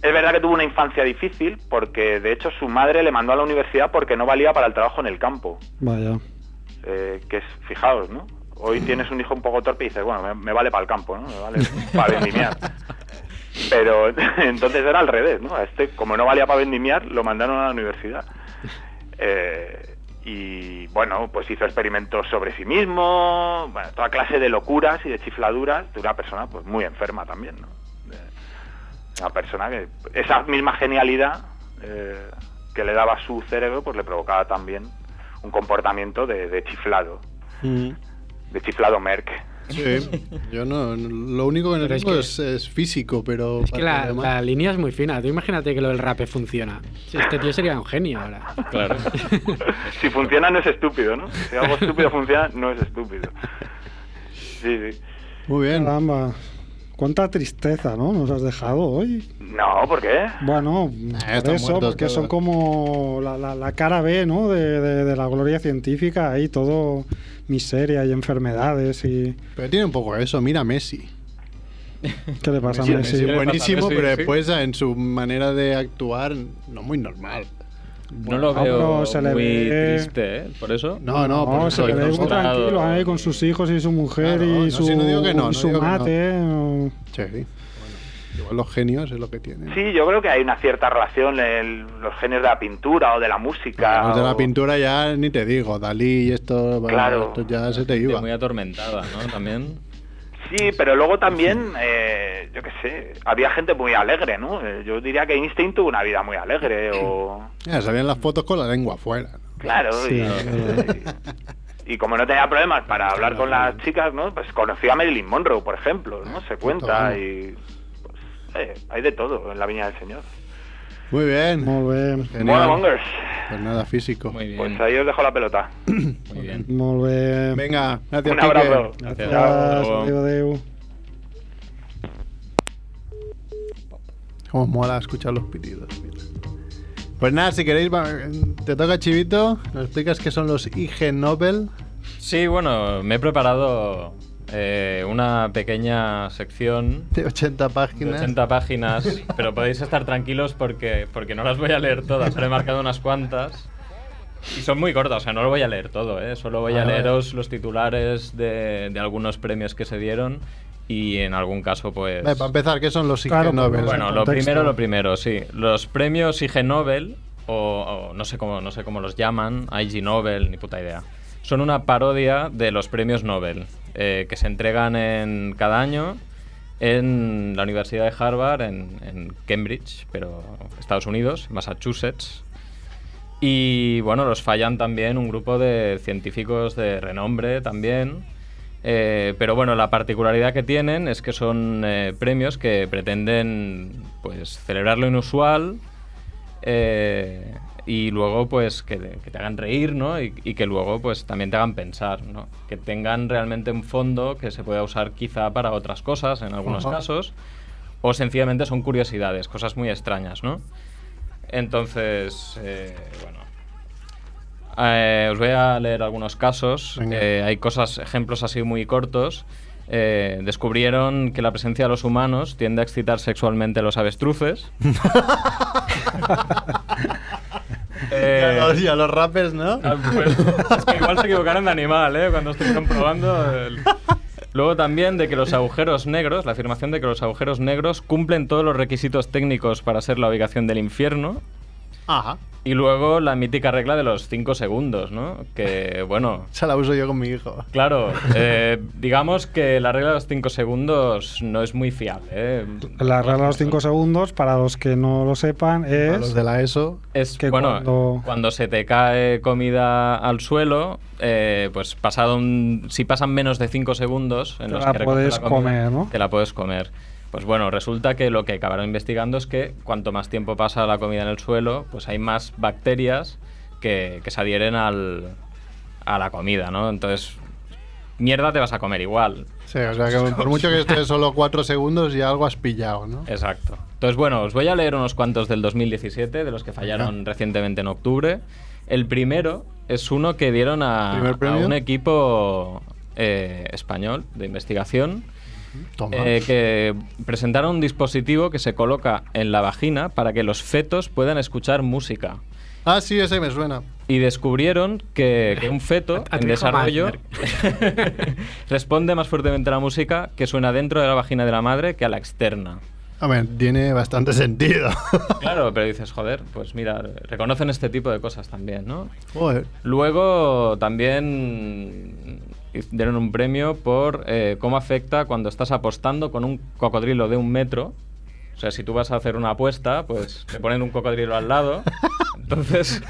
Es verdad que tuvo una infancia difícil porque, de hecho, su madre le mandó a la universidad porque no valía para el trabajo en el campo
Vaya.
eh, que es, fijaos, ¿no? Hoy tienes un hijo un poco torpe y dices, bueno, me, me vale para el campo, ¿no? Me vale para vendimiar. Pero entonces era al revés, ¿no? A este, como no valía para vendimiar, lo mandaron a la universidad. Eh, y bueno, pues hizo experimentos sobre sí mismo, bueno, toda clase de locuras y de chifladuras de una persona pues muy enferma también, ¿no? Una persona que esa misma genialidad eh, que le daba su cerebro pues le provocaba también un comportamiento de, de chiflado,
Mm.
de chiflado Merck.
Sí, yo no, lo único que no
es
tengo
que-
es, es físico, pero...
Es que la, la línea es muy fina. Tú imagínate que lo del rape funciona. Este tío sería un genio ahora.
Claro.
si funciona no es estúpido, ¿no? Si algo estúpido funciona no es estúpido. Sí, sí.
Muy bien.
Caramba. Cuánta tristeza, ¿no? Nos has dejado hoy.
No, ¿por qué?
Bueno,
están
por eso,
muertos
porque son como la, la- la cara B, ¿no? De, de- de la gloria científica, ahí todo miseria y enfermedades y...
Pero tiene un poco eso, mira Messi.
¿Qué le pasa a
Sí,
Messi?
Messi
pasa a
buenísimo,
Messi,
pero
sí.
después en su manera de actuar, no muy normal.
No lo
Bueno,
veo
pero se le
muy
ve-
triste, ¿eh? Por eso.
No, no,
No, se le ve muy tranquilo ahí con sus hijos y su mujer
Claro, no,
y su,
si no digo que no, no
su
digo que no.
mate. ¿no?
Sí, bueno, igual los genios es lo que tienen.
Sí, yo creo que hay una cierta relación en los genios de la pintura o de la música.
Los de la pintura ya ni te digo, Dalí y esto, bueno,
Claro.
esto ya se te iba.
Muy atormentada, ¿no? También.
Sí, pero luego también, eh, yo qué sé, había gente muy alegre, ¿no? Eh, Yo diría que Einstein tuvo una vida muy alegre o...
Ya, salían las fotos con la lengua afuera. ¿no?
Claro,
Sí,
y, y como no tenía problemas para hablar con las chicas, ¿no? Pues conoció a Marilyn Monroe, por ejemplo, ¿no? Se cuenta
Total.
y... Eh, hay de todo en la Viña del Señor.
Muy bien.
Molt bé,
Genial.
Bueno, Mongers,
Pues nada, físico.
Muy bien.
pues ahí os dejo la pelota.
Muy bien.
molt bé.
Venga, gracias,
Un
Quique.
abrazo.
Gracias. Hasta luego.
adéu, adéu.
Cómo mola escuchar los pitidos. mira. Pues nada, si queréis, te toca Chivito. ¿Nos explicas qué son los IG Nobel?
Sí, bueno, me he preparado eh, una pequeña sección
De 80
de
páginas.
80 páginas, pero podéis estar tranquilos porque, porque no las voy a leer todas, solo he marcado unas cuantas. Y son muy cortas, o sea, no lo voy a leer todo, ¿eh? solo voy a
vale.
leeros los titulares de, de algunos premios que se dieron y en algún caso, pues...
Ve, para empezar, ¿qué son los IG
Claro,
Nobel?
pues,
Bueno,
en
lo primero, lo primero, sí. Los premios IG Nobel, o, o no, sé cómo, no sé cómo los llaman, IG Nobel, ni puta idea. Son una parodia de los premios Nobel, eh, que se entregan en, cada año en la Universidad de Harvard, en, en Cambridge, pero Estados Unidos, Massachusetts. Y bueno, los fallan también un grupo de científicos de renombre también. Eh, pero bueno, la particularidad que tienen es que son eh, premios que pretenden pues celebrar lo inusual eh, y luego pues que, que te hagan reír, ¿no? Y, y que luego pues también te hagan pensar, ¿no? Que tengan realmente un fondo que se pueda usar quizá para otras cosas en algunos casos o sencillamente son curiosidades, cosas muy extrañas, ¿no? Entonces, eh, bueno. Eh, os voy a leer algunos casos. Eh, hay cosas, ejemplos así muy cortos. Eh, descubrieron que la presencia de los humanos tiende a excitar sexualmente a los avestruces. Eh,
Y a los, y a los rappers, ¿no?
Ah, pues, es que igual se equivocaron de animal, ¿eh? Cuando estoy comprobando. el- Luego también de que los agujeros negros, la afirmación de que los agujeros negros cumplen todos los requisitos técnicos para ser la ubicación del infierno.
Ajá.
Y luego la mítica regla de los 5 segundos, ¿no? Que, bueno,
Esa la uso yo con mi hijo.
claro, eh, digamos que la regla de los 5 segundos no es muy fiable. ¿eh?
La regla de los 5 segundos, para los que no lo sepan, es...
los de la ESO.
Es
que
bueno,
cuando-
cuando... se te cae comida al suelo, eh, pues pasado un, si pasan menos de 5 segundos en
Te
los
la
que
puedes
comida,
comer, ¿no?
Te la puedes comer. Pues bueno, resulta que lo que acabaron investigando es que cuanto más tiempo pasa la comida en el suelo, pues hay más bacterias que, que se adhieren al, a la comida, ¿no? Entonces, mierda te vas a comer igual.
Sí, o sea que por mucho que esté solo 4 segundos ya algo has pillado, ¿no?
Exacto. Entonces, bueno, os voy a leer unos cuantos del 2017, de los que fallaron recientemente en octubre. El primero es uno que dieron a, un equipo eh, español de investigación. Eh, que presentaron un dispositivo que se coloca en la vagina para que los fetos puedan escuchar música.
Ah, sí, ese me suena.
Y descubrieron que, que un feto
A tu
en desarrollo responde más fuertemente a la música que suena dentro de la vagina de la madre que a la externa.
A ver, tiene bastante sentido.
Claro, pero dices, joder, pues mira, reconocen este tipo de cosas también, ¿no?
Joder.
Luego también dieron un premio por eh, cómo afecta cuando estás apostando con un cocodrilo de un metro. O sea, si tú vas a hacer una apuesta, pues te ponen un cocodrilo al lado. Entonces,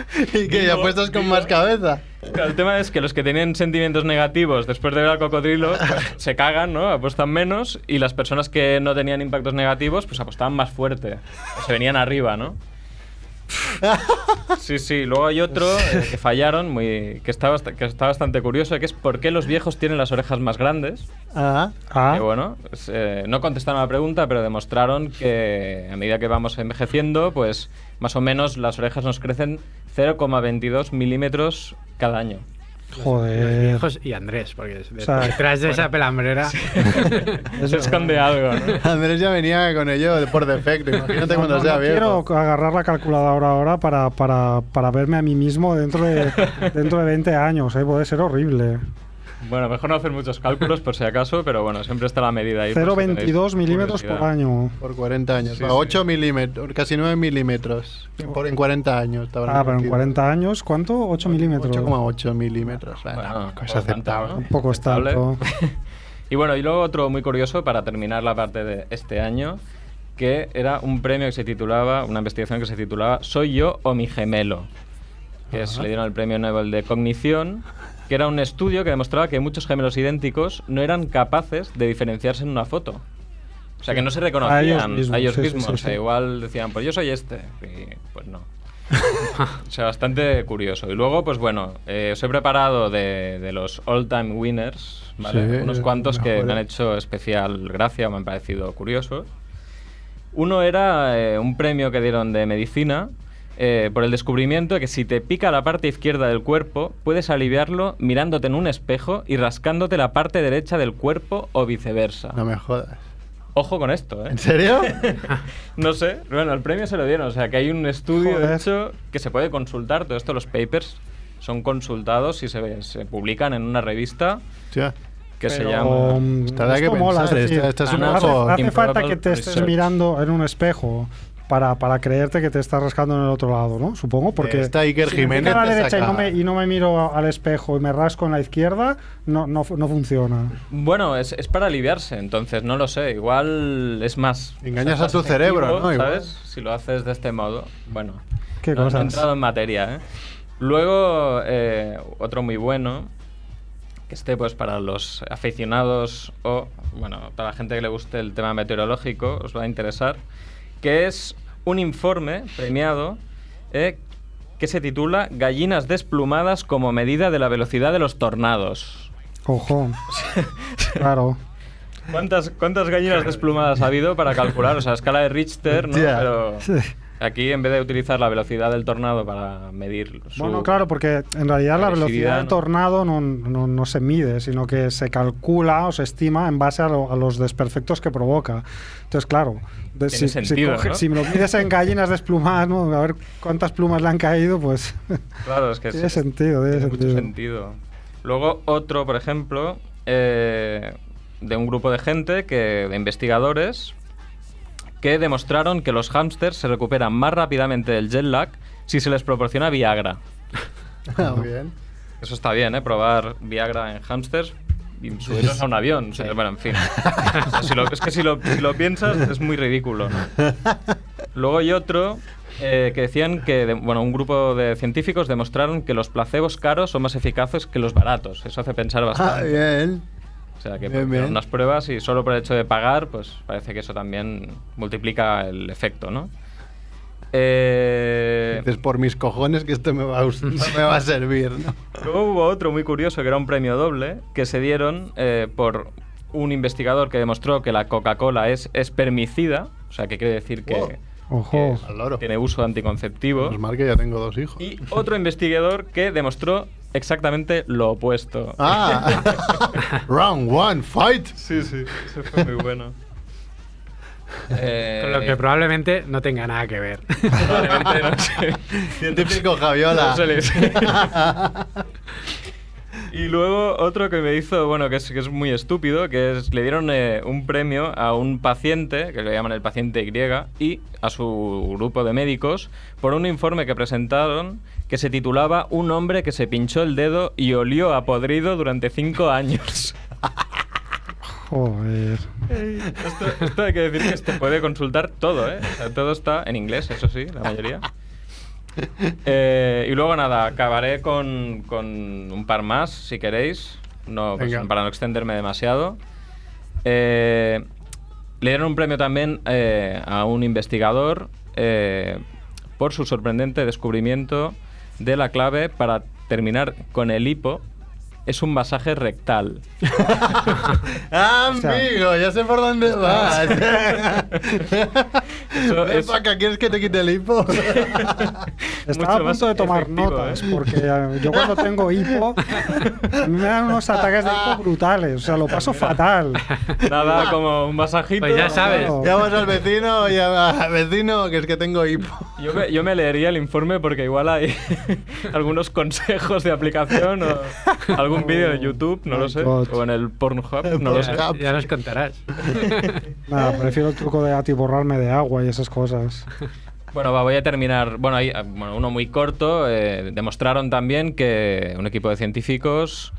y que apuestas con más cabeza.
claro, el tema es que los que tenían sentimientos negativos después de ver al cocodrilo pues, se cagan, ¿no? Apuestan menos. Y las personas que no tenían impactos negativos, pues apostaban más fuerte. Se venían arriba, ¿no? Sí, sí. Luego hay otro eh, que fallaron, muy, que, está que está bastante curioso, que es por qué los viejos tienen las orejas más grandes.
Ah,
Ah,
Que bueno, pues, eh, no contestaron a la pregunta, pero demostraron que a medida que vamos envejeciendo, pues más o menos las orejas nos crecen 0,22 milímetros cada año.
Joder.
Y Andrés, porque de-
sea,
detrás de esa pelambrera.
Se esconde algo, ¿no?
Andrés ya venía con ello por defecto. Imagínate cuando
No,
sea
no
viejo.
quiero agarrar la calculadora ahora para, para, para verme a mí mismo dentro de, dentro de 20 años, ¿eh? puede ser horrible.
Bueno, mejor no hacer muchos cálculos por si acaso, pero bueno, siempre está la medida ahí. por si tenéis
0,22 milímetros por año.
Por 40 años.
Sí,
A
sí.
8 milímetros, casi 9 milímetros. Por, en 40 años. te
Ah, pero en
metido.
40 años, ¿cuánto? 8 milímetros.
8,8 milímetros. Bueno,
Bueno,
es
por tanto,
aceptable.
¿no?
Un poco es tanto.
y bueno, y luego otro muy curioso para terminar la parte de este año, que era un premio que se titulaba, una investigación que se titulaba Soy yo o mi gemelo, que es, le dieron el premio Nobel de Cognición, que era un estudio que demostraba que muchos gemelos idénticos no eran capaces de diferenciarse en una foto. O sea, que no se reconocían
A ellos mismos,
a ellos
sí, sí,
mismos.
sí,
o sea, igual decían, pues yo soy este. Y pues no. o sea, bastante curioso. Y luego, pues bueno, eh, os he preparado de, de los all-time winners, ¿vale? Unos cuantos que me han hecho especial gracia o me han parecido curiosos. Uno era eh, un premio que dieron de medicina eh, por el descubrimiento de que si te pica la parte izquierda del cuerpo, puedes aliviarlo mirándote en un espejo y rascándote la parte derecha del cuerpo o viceversa.
No me jodas.
Ojo con esto, ¿eh?
¿En serio?
no sé, bueno, el premio se lo dieron, o sea que hay un estudio, de
Joder.
hecho, que se puede consultar, todo esto, los papers son consultados y se, se publican en una revista
Tía.
que se
Pero,
llama...
mm,
Esta da que
esto mola,
pensar,
es decir,
esta es
un
hace, hace falta que te estés
research.
mirando en un espejo para, para creerte que te estás rascando en el otro lado, ¿no? Supongo, porque
Está Iker
si me
Jiménez
pica a la derecha y no, me, y no me miro al espejo y me rasco en la izquierda, no, no, no funciona.
Bueno, es, es para aliviarse, entonces no lo sé, igual es más...
Engañas
o sea,
a tu cerebro, ¿no? Igual.
¿Sabes? Si lo haces de este modo, bueno.
Qué
no, he
cosas.
entrado en materia, ¿eh? Luego, eh, otro muy bueno, que esté pues para los aficionados o, bueno, para la gente que le guste el tema meteorológico, os va a interesar, que es un informe premiado eh, que se titula Gallinas desplumadas como medida de la velocidad de los tornados.
Ojo. claro.
¿Cuántas, ¿Cuántas gallinas desplumadas ha habido para calcular? O sea, escala de Richter, ¿no? Pero
Sí.
Aquí, en vez de utilizar la velocidad del tornado para medir su...
Bueno, claro, porque en realidad la velocidad del tornado no, no- no se mide, sino que se calcula o se estima en base a, lo- a los desperfectos que provoca. Entonces, claro, de- si, si
sentido,
coge-
¿no?
si me lo mides en gallinas desplumadas, ¿no? a ver cuántas plumas le han caído, pues
Claro, es que
tiene
es-
sentido, tiene
tiene mucho
sentido.
sentido. Luego otro, por ejemplo, eh, de un grupo de gente, que, de investigadores, que demostraron que los hámsters se recuperan más rápidamente del jet lag si se les proporciona Viagra.
Ah, Muy bien.
Eso está bien, ¿eh? Probar Viagra en hámsters y subirlos a un avión. Sea, Bueno, en fin. O sea, si lo- es que si lo, si lo piensas es muy ridículo. ¿no? Luego hay otro eh, que decían que, de- bueno, un grupo de científicos demostraron que los placebos caros son más eficaces que los baratos. Eso hace pensar
Ah,
bastante.
bien.
O sea, que
Bien, bien.
unas pruebas y solo por el hecho de pagar, pues parece que eso también multiplica el efecto, ¿no? Eh,
Dices, por mis cojones que esto me va a, me va a servir, ¿no?
Luego hubo otro muy curioso que era un premio doble que se dieron eh, por un investigador que demostró que la Coca-Cola es espermicida, o sea, que quiere decir que,
Wow.
Ojo.
Loro.
tiene uso anticonceptivo.
Menos mal que ya tengo dos hijos.
Y otro investigador que demostró exactamente lo opuesto.
Ah, round one, fight.
sí, sí, eso fue muy bueno. Eh,
Con lo que probablemente no tenga nada que ver.
probablemente no sé.
Científico Javiola.
No se les- Y luego otro que me hizo, bueno, que es, que es muy estúpido, que es, le dieron eh, un premio a un paciente, que le llaman el paciente Y, y a su grupo de médicos, por un informe que presentaron que se titulaba Un hombre que se pinchó el dedo y olió a podrido durante cinco años.
Joder.
esto, esto hay que decir que se puede consultar todo, ¿eh? O sea, todo está en inglés, eso sí, la mayoría. Eh, y luego nada, acabaré con, con un par más, si queréis, no, pues, para no extenderme demasiado. Eh, le dieron un premio también eh, a un investigador eh, por su sorprendente descubrimiento de la clave para terminar con el hipo. Es un masaje rectal.
Ah, amigo, ya sé por dónde vas.
Eso es-
pa' acá, ¿quieres que te quite el hipo?
Estaba a
Mucho
punto de tomar
efectivo,
notas,
¿eh?
porque eh, yo cuando tengo hipo, me dan unos ataques de hipo brutales. O sea, lo paso fatal.
Nada como un masajito.
Pues ya sabes.
Claro.
Llamas al vecino, llama al vecino, que es que tengo hipo.
Yo me, yo me leería el informe porque igual hay algunos consejos de aplicación o algún vídeo de YouTube, no lo sé,
God.
o en el Pornhub, no lo sé.
Ya nos contarás.
Nada, prefiero el truco de atiborrarme de agua y esas cosas.
Bueno, va, voy a terminar. Bueno, hay bueno, uno muy corto. eh, demostraron también que un equipo de científicos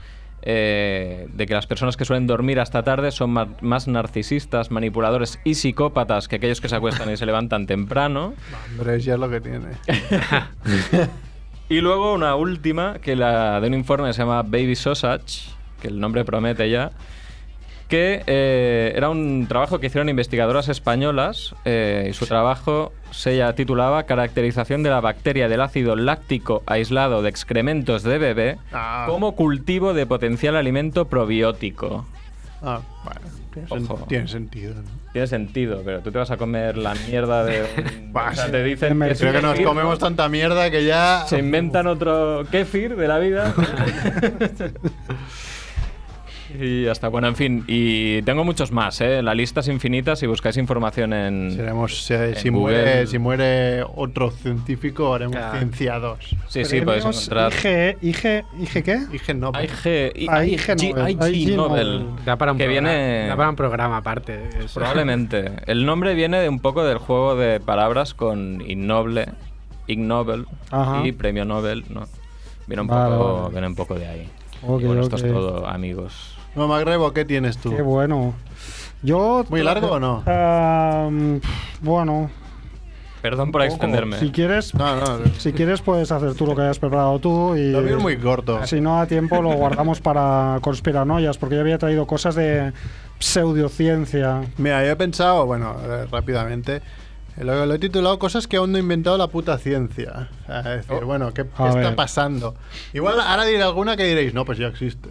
eh, de que las personas que suelen dormir hasta tarde son ma- más narcisistas, manipuladores y psicópatas que aquellos que se acuestan y se levantan temprano.
Hombre, ya es lo que tiene.
Y luego una última, que la de un informe que se llama Baby Sausage, que el nombre promete ya, que eh, era un trabajo que hicieron investigadoras españolas eh, y su trabajo se ya titulaba Caracterización de la bacteria del ácido láctico aislado de excrementos de bebé
Ah.
como cultivo de potencial alimento probiótico.
Ah, bueno,
Ojo.
tiene sentido. ¿no?
Tiene sentido, pero tú te vas a comer la mierda de... un- o sea, te dicen que
Creo que nos
kefir,
comemos tanta mierda que ya.
Se inventan otro kéfir de la vida. y hasta bueno, en fin. Y tengo muchos más, ¿eh? La lista es infinita si buscáis información en.
Seremos, eh,
en
si,
Google.
muere, si muere otro científico, haremos
Claro.
ciencia 2.
Sí, sí, podéis encontrar.
IG, IG, IG qué?
IG, I-
Ah,
IG,
IG Nobel.
IG
IG
Nobel.
Nobel.
Da para un,
que
programa,
viene.
da para un programa aparte. eso.
Probablemente. El nombre viene de un poco del juego de palabras con Ignoble, Ig Nobel
Ajá.
y Premio Nobel, ¿no? Viene un,
Vale,
poco,
vale.
viene un poco de ahí.
Ok,
y bueno, esto
ok.
es todo, amigos.
No, Magrebo, ¿qué tienes tú?
Qué bueno. Yo.
¿Muy largo o no?
Ah, bueno.
Perdón por extenderme.
Si quieres,
No, no.
si quieres puedes hacer tú lo que hayas preparado tú y
Lo mío es muy corto.
si no a tiempo lo guardamos para conspiranoias porque yo había traído cosas de pseudociencia.
Mira, yo he pensado, bueno, eh, rápidamente. Lo, lo he titulado Cosas que aún no ha inventado la puta ciencia. O sea, es decir,
Oh.
bueno, ¿qué, está
ver.
pasando? Igual ahora diré alguna que diréis, no, pues ya existe.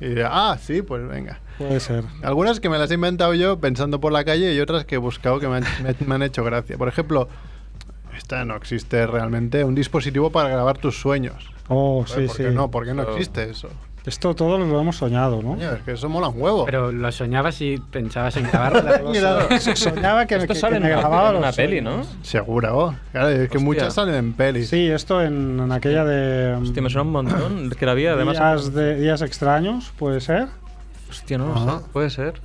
Y diré, ah, sí, pues venga.
Puede ser.
Algunas que me las he inventado yo pensando por la calle y otras que he buscado que me han, me- me han hecho gracia. Por ejemplo, esta no existe realmente, un dispositivo para grabar tus sueños.
Oh, sí,
¿Por
sí.
qué no? ¿Por qué no existe eso?
Esto todo lo hemos soñado, ¿no?
Coño, es que eso mola un huevo.
Pero lo soñabas y pensabas en grabarlo.
Mira,
Soñaba que,
Esto
que-
sale
que
en
me
una,
grababa
en una
los
peli, ¿no?
Seguro. Claro, es que
Hostia.
muchas salen en pelis.
Sí, esto en, en aquella de
Hostia, me suena un montón. Es que la vida, además.
días, de, días extraños, puede ser.
Hostia, no lo
Ajá.
sé. Puede ser.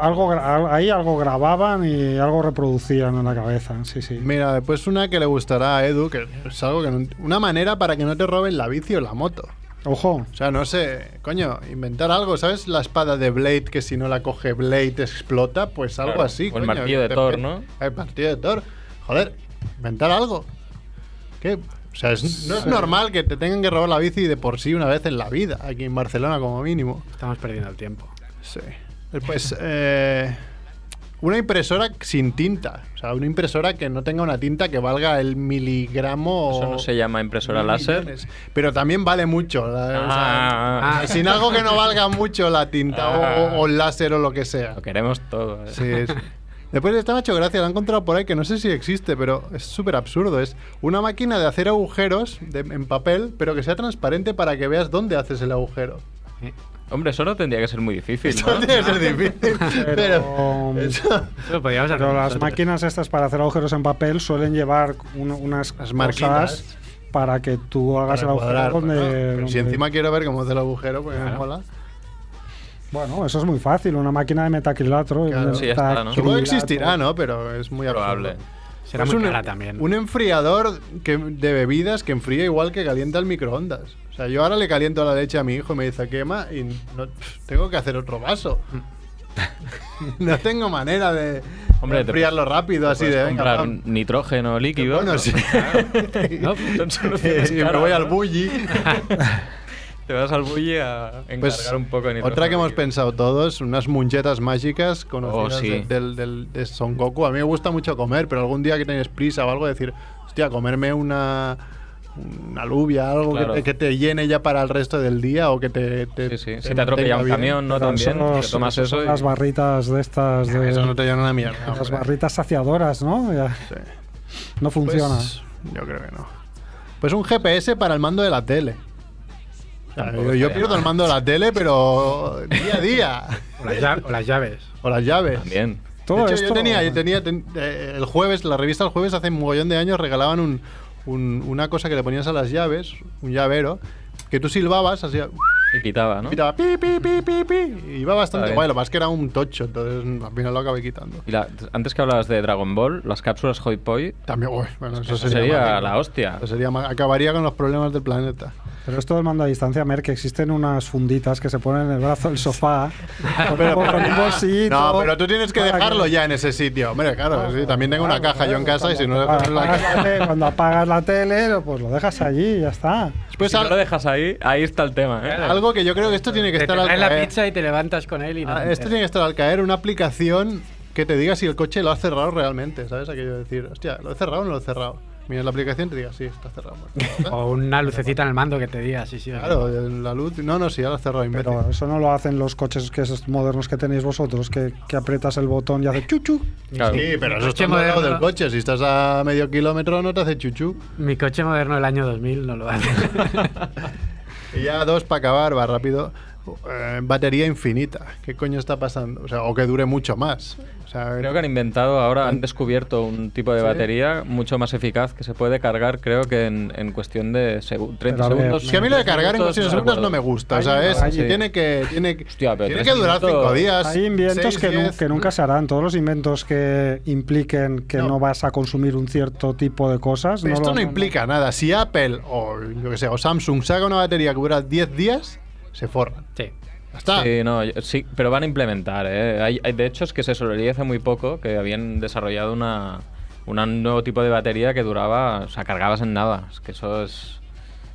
Algo, ahí algo grababan y algo reproducían en la cabeza. Sí, sí.
Mira, después una que le gustará a Edu, que es algo que no- una manera para que no te roben la bici o la moto.
Ojo.
O sea, no sé, coño, inventar algo, ¿sabes? La espada de Blade que si no la coge Blade explota, pues algo
Claro,
así.
o el
coño,
martillo de Thor, ¿no?
El martillo de Thor. Joder, inventar algo. ¿Qué? O sea, es- no es normal que te tengan que robar la bici de por sí una vez en la vida, aquí en Barcelona como mínimo.
Estamos perdiendo el tiempo.
Sí. Después, eh, una impresora sin tinta. O sea, una impresora que no tenga una tinta que valga el miligramo.
Eso no se llama impresora láser.
Pero también vale mucho. la- o sea,
Ah,
Ah.
sin algo que no valga mucho la tinta o-
Ah.
o, o el láser o lo que sea.
Lo queremos todo. ¿eh?
Sí, sí. Después de esta macho gracia, la he encontrado por ahí que no sé si existe, pero es súper absurdo. Es una máquina de hacer agujeros de- en papel, pero que sea transparente para que veas dónde haces el agujero.
Hombre, eso no tendría que ser muy difícil,
Eso
¿no?
debe ser difícil.
Pero,
Pero, eso-
Eso
las
nosotros.
máquinas estas para hacer agujeros en papel suelen llevar un- unas
Las
cosas para que tú hagas el agujero
cuadrar,
donde,
bueno, pero
donde-
Si encima quiero ver cómo hace el agujero, pues me
Claro.
mola.
Bueno, eso es muy fácil, una máquina de metacrilato.
Claro.
Sí, ya está, ¿no?
Supongo que existirá, ¿no? Pero es muy absurdo.
Probable.
Será
Es
muy
un,
cara también.
Un enfriador que, de bebidas que enfría igual que calienta el microondas. O sea, yo ahora le caliento la leche a mi hijo y me dice quema y no- tengo que hacer otro vaso. no tengo manera de,
Hombre,
enfriarlo rápido así de venga.
nitrógeno líquido.
Bueno, sí.
No,
y me voy al bully.
Te vas al bully a encargar
Pues,
un poco de nitrógeno
otra que hemos pensado todos, unas munchetas mágicas conocidas
Oh, sí.
de- del, del- de Son Goku. A mí me gusta mucho comer, pero algún día que tienes prisa o algo, decir, hostia, comerme una, una alubia, algo que,
Claro.
te, que te llene ya para el resto del día o que te. te
Sí, sí.
te
Si te atropella un
bien.
camión, ¿no? También. tomas
eso
eso
son
y...
las barritas de estas de,
Eso no te llena una mierda.
las
hombre.
barritas saciadoras, ¿no? Ya,
Sí.
no funciona.
Pues, yo creo que no. Pues un GPS para el mando de la tele. Yo, pierdo el mando de la tele, pero día a día.
O las, lla- o las llaves.
o las llaves.
También.
Todo
de hecho,
esto-
yo tenía, yo tenía ten- eh, el jueves, la revista El Jueves, hace un mogollón de años, regalaban un, un- una cosa que le ponías a las llaves, un llavero, que tú silbabas, así,
Y pitaba, ¿no?
pitaba pi, pi, pi, pi, pi, y iba bastante guay. Lo que pasa es que era un tocho, entonces al final lo acabé quitando.
Y la- antes que hablabas de Dragon Ball, las cápsulas Hot Poi,
También, uy, bueno, eso,
eso
sería,
la hostia.
Eso sería acabaría con los problemas del planeta.
Pero esto del mando a distancia, Mer, que existen unas funditas que se ponen en el brazo del sofá con,
Pero-
con un bolsito.
No, pero tú tienes que dejarlo ya en ese sitio. Hombre, claro, sí, también tengo una
Claro,
caja yo en casa y si no la
apagas
caja.
la tele- Cuando apagas la tele, pues lo dejas allí y ya está.
Después
si
al-
no lo dejas ahí, ahí está el tema, ¿eh?
algo que yo creo que esto tiene que
Te,
estar
te
al
traes la
caer.
pizza y te levantas con él y no
Ah, esto tiene que estar al caer una aplicación que te diga si el coche lo has cerrado realmente, ¿sabes? Aquello de decir, hostia, ¿lo he cerrado o no lo he cerrado? Miras la aplicación y te diga, sí, está cerrado. Bueno,
O una lucecita en el mando que te diga, sí, sí.
claro, la luz. No, no, sí, ya lo has cerrado, imbécil.
Pero eso no lo hacen los coches que esos modernos que tenéis vosotros, que, que aprietas el botón y hace chuchu.
Claro.
Sí, pero eso está
moderno.
del coche. Si estás a medio kilómetro, no te hace chuchu.
Mi coche moderno del año 2000 no lo hace.
Y ya dos para acabar, va rápido. Eh, batería infinita. ¿Qué coño está pasando? O sea, o que dure mucho más. O sea,
Creo que han inventado ahora, han descubierto un tipo de
¿Sí?
batería mucho más eficaz que se puede cargar, creo que en, en cuestión de segu- 30
Pero a ver,
segundos.
Es que a mí lo de cargar en cuestión de segundos no me gusta. O sea, es,
hay-
tiene que, tiene, que-
Hostia,
tiene que durar
minutos-
cinco días.
Hay inventos
seis,
que, nu-
diez.
que nunca se harán. Todos los inventos que impliquen que
No.
no, vas a consumir un cierto tipo de cosas.
Esto
lo-
no implica nada. Si Apple o, yo que sé, o Samsung saca una batería que dura 10 días, se forran.
Sí.
Ya está.
Sí, no, sí, pero van a implementar. ¿eh? Hay, hay- de hecho, es que se solería hace muy poco que habían desarrollado una, una- un nuevo tipo de batería que duraba, o sea, cargabas en nada. Es que eso es.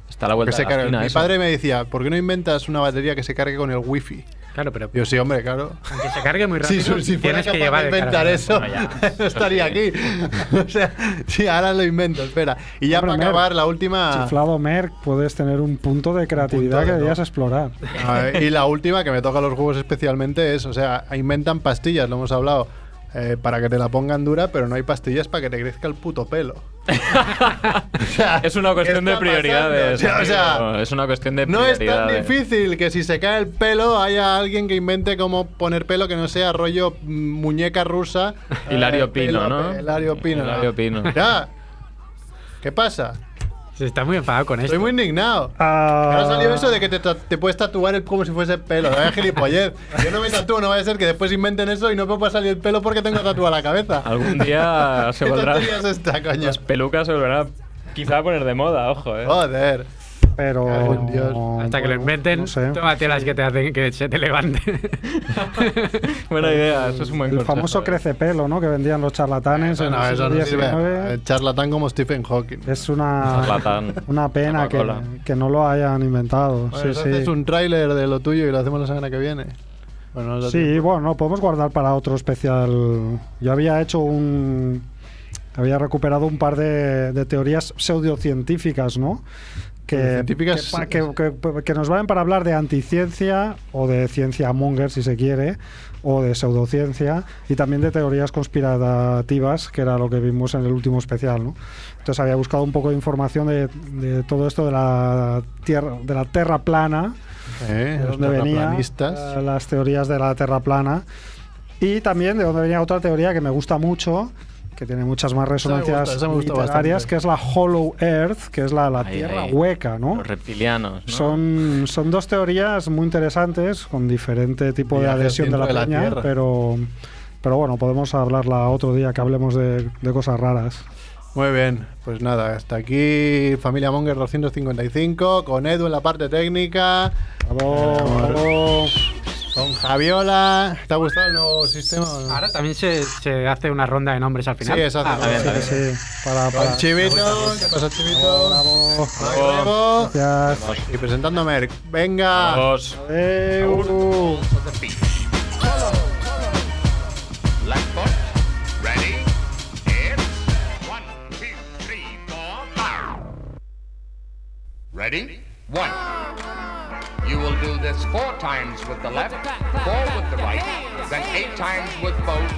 Está a la vuelta de la esquina,
Mi
eso.
padre me decía, ¿por qué no inventas una batería que se cargue con el wifi?
Claro, pero
Yo sí, hombre, claro.
aunque se cargue muy
Si,
rápido,
si fuera
tienes que llevar
de inventar eso,
Bueno, ya.
no estaría aquí. o sea, sí, ahora lo invento, espera. Y ya
Hombre,
para acabar, la última...
Chiflado Merck, puedes tener un punto de creatividad
de
que
todo.
debías explorar.
A ver, y la última que me toca los juegos especialmente es, o sea, inventan pastillas, lo hemos hablado, eh, para que te la pongan dura, pero no hay pastillas para que te crezca el puto pelo. O sea,
Es una
¿qué
cuestión de prioridades.
O sea,
es una cuestión de
no es tan difícil que si se cae el pelo haya alguien que invente cómo poner pelo que no sea rollo mm, muñeca rusa.
Hilario
eh,
Pino,
pelo,
¿no?
Hilario Pino.
Hilario Pino.
¿Qué pasa?
Se está muy enfadado con esto.
Estoy muy indignado.
Ah,
Ahora salió eso de que te, te puedes tatuar el como si fuese pelo. Vaya gilipollez. Yo no me tatúo, no vaya a ser que después inventen eso y no me pueda salir el pelo porque tengo tatuada la cabeza.
Algún día se
¿Qué
volverá.
tontería es esta, coño?
Las pelucas se volverán quizá a poner de moda, ojo, eh.
Joder.
Pero.
Hasta que lo inventen,
no sé.
tómate las que te hacen que se te levante.
Buena idea, eso es un buen
El famoso
eh.
crece pelo, ¿no? Que vendían los charlatanes en
eso no. El charlatán como Stephen Hawking.
Es una,
Charlatán.
una pena que, que no lo hayan inventado.
Bueno,
sí,
haces un tráiler de lo tuyo y lo hacemos la semana que viene. Bueno,
Sí, bueno, podemos guardar para otro especial. Yo había hecho un. Había recuperado un par de, de teorías pseudocientíficas, ¿no? Que, que, que- que- nos valen para hablar de anticiencia o de ciencia monger, si se quiere, o de pseudociencia, y también de teorías conspirativas, que era lo que vimos en el último especial, ¿no? Entonces había buscado un poco de información de, de todo esto de la tierra, de la Tierra plana,
Eh,
de dónde venía eh, las teorías de la Tierra plana y también de dónde venía otra teoría que me gusta mucho que tiene muchas más
me
resonancias
gusta, esa me gusta
literarias
bastante.
que es la Hollow Earth que es la, la
Ahí,
Tierra
ahí.
hueca ¿no?
Los reptilianos, ¿no?
son, son dos teorías muy interesantes con diferente tipo de adhesión de la
de la
peña
Tierra.
pero pero bueno podemos hablarla otro día que hablemos de, de cosas raras
Muy bien, pues nada, hasta aquí Familia Monger 255 con Edu en la parte técnica,
bravo.
Con Javiola. ¿Te ha gustado el nuevo sistema? o no?
Ahora también se, se hace una ronda de nombres al final.
Sí, exacto.
Ah,
bien,
vale.
Sí, para,
Con
para.
Chivito, ¿qué pasa Chivito?
Bravo.
Bravo.
Gracias.
Y presentando a Merck. Venga.
Vamos.
Adeu.
Ready? One, You will do this four times with the left, four with the right, then eight times with both,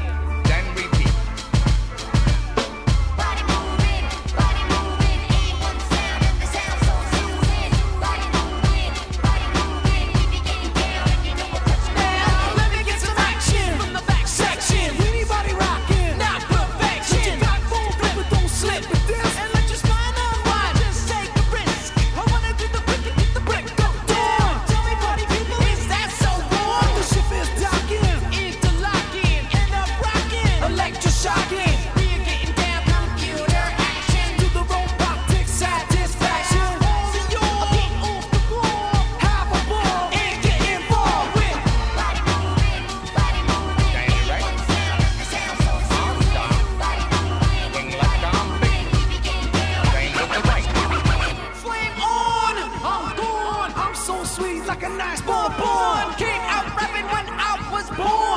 Sports!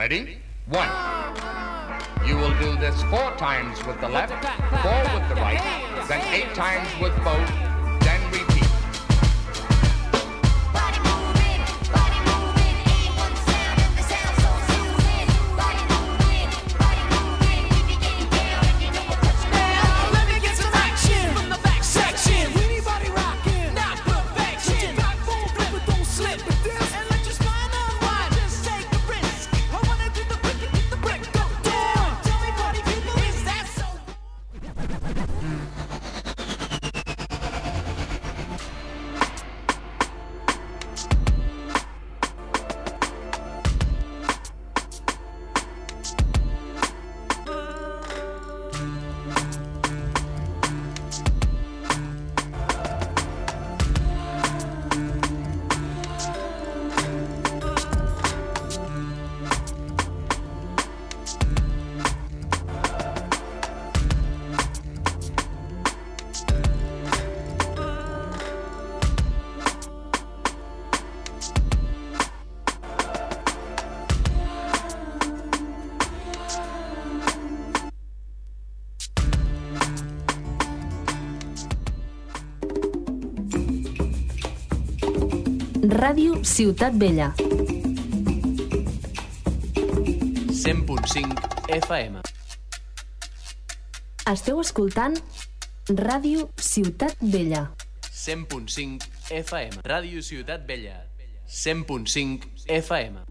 Ready? One. You
will do this four times with the left, four with the right, then eight times with both,
Ciutat Vella.
100.5 FM.
Esteu escoltant Ràdio Ciutat Vella.
100.5 FM. Ràdio Ciutat Vella. 100.5 FM.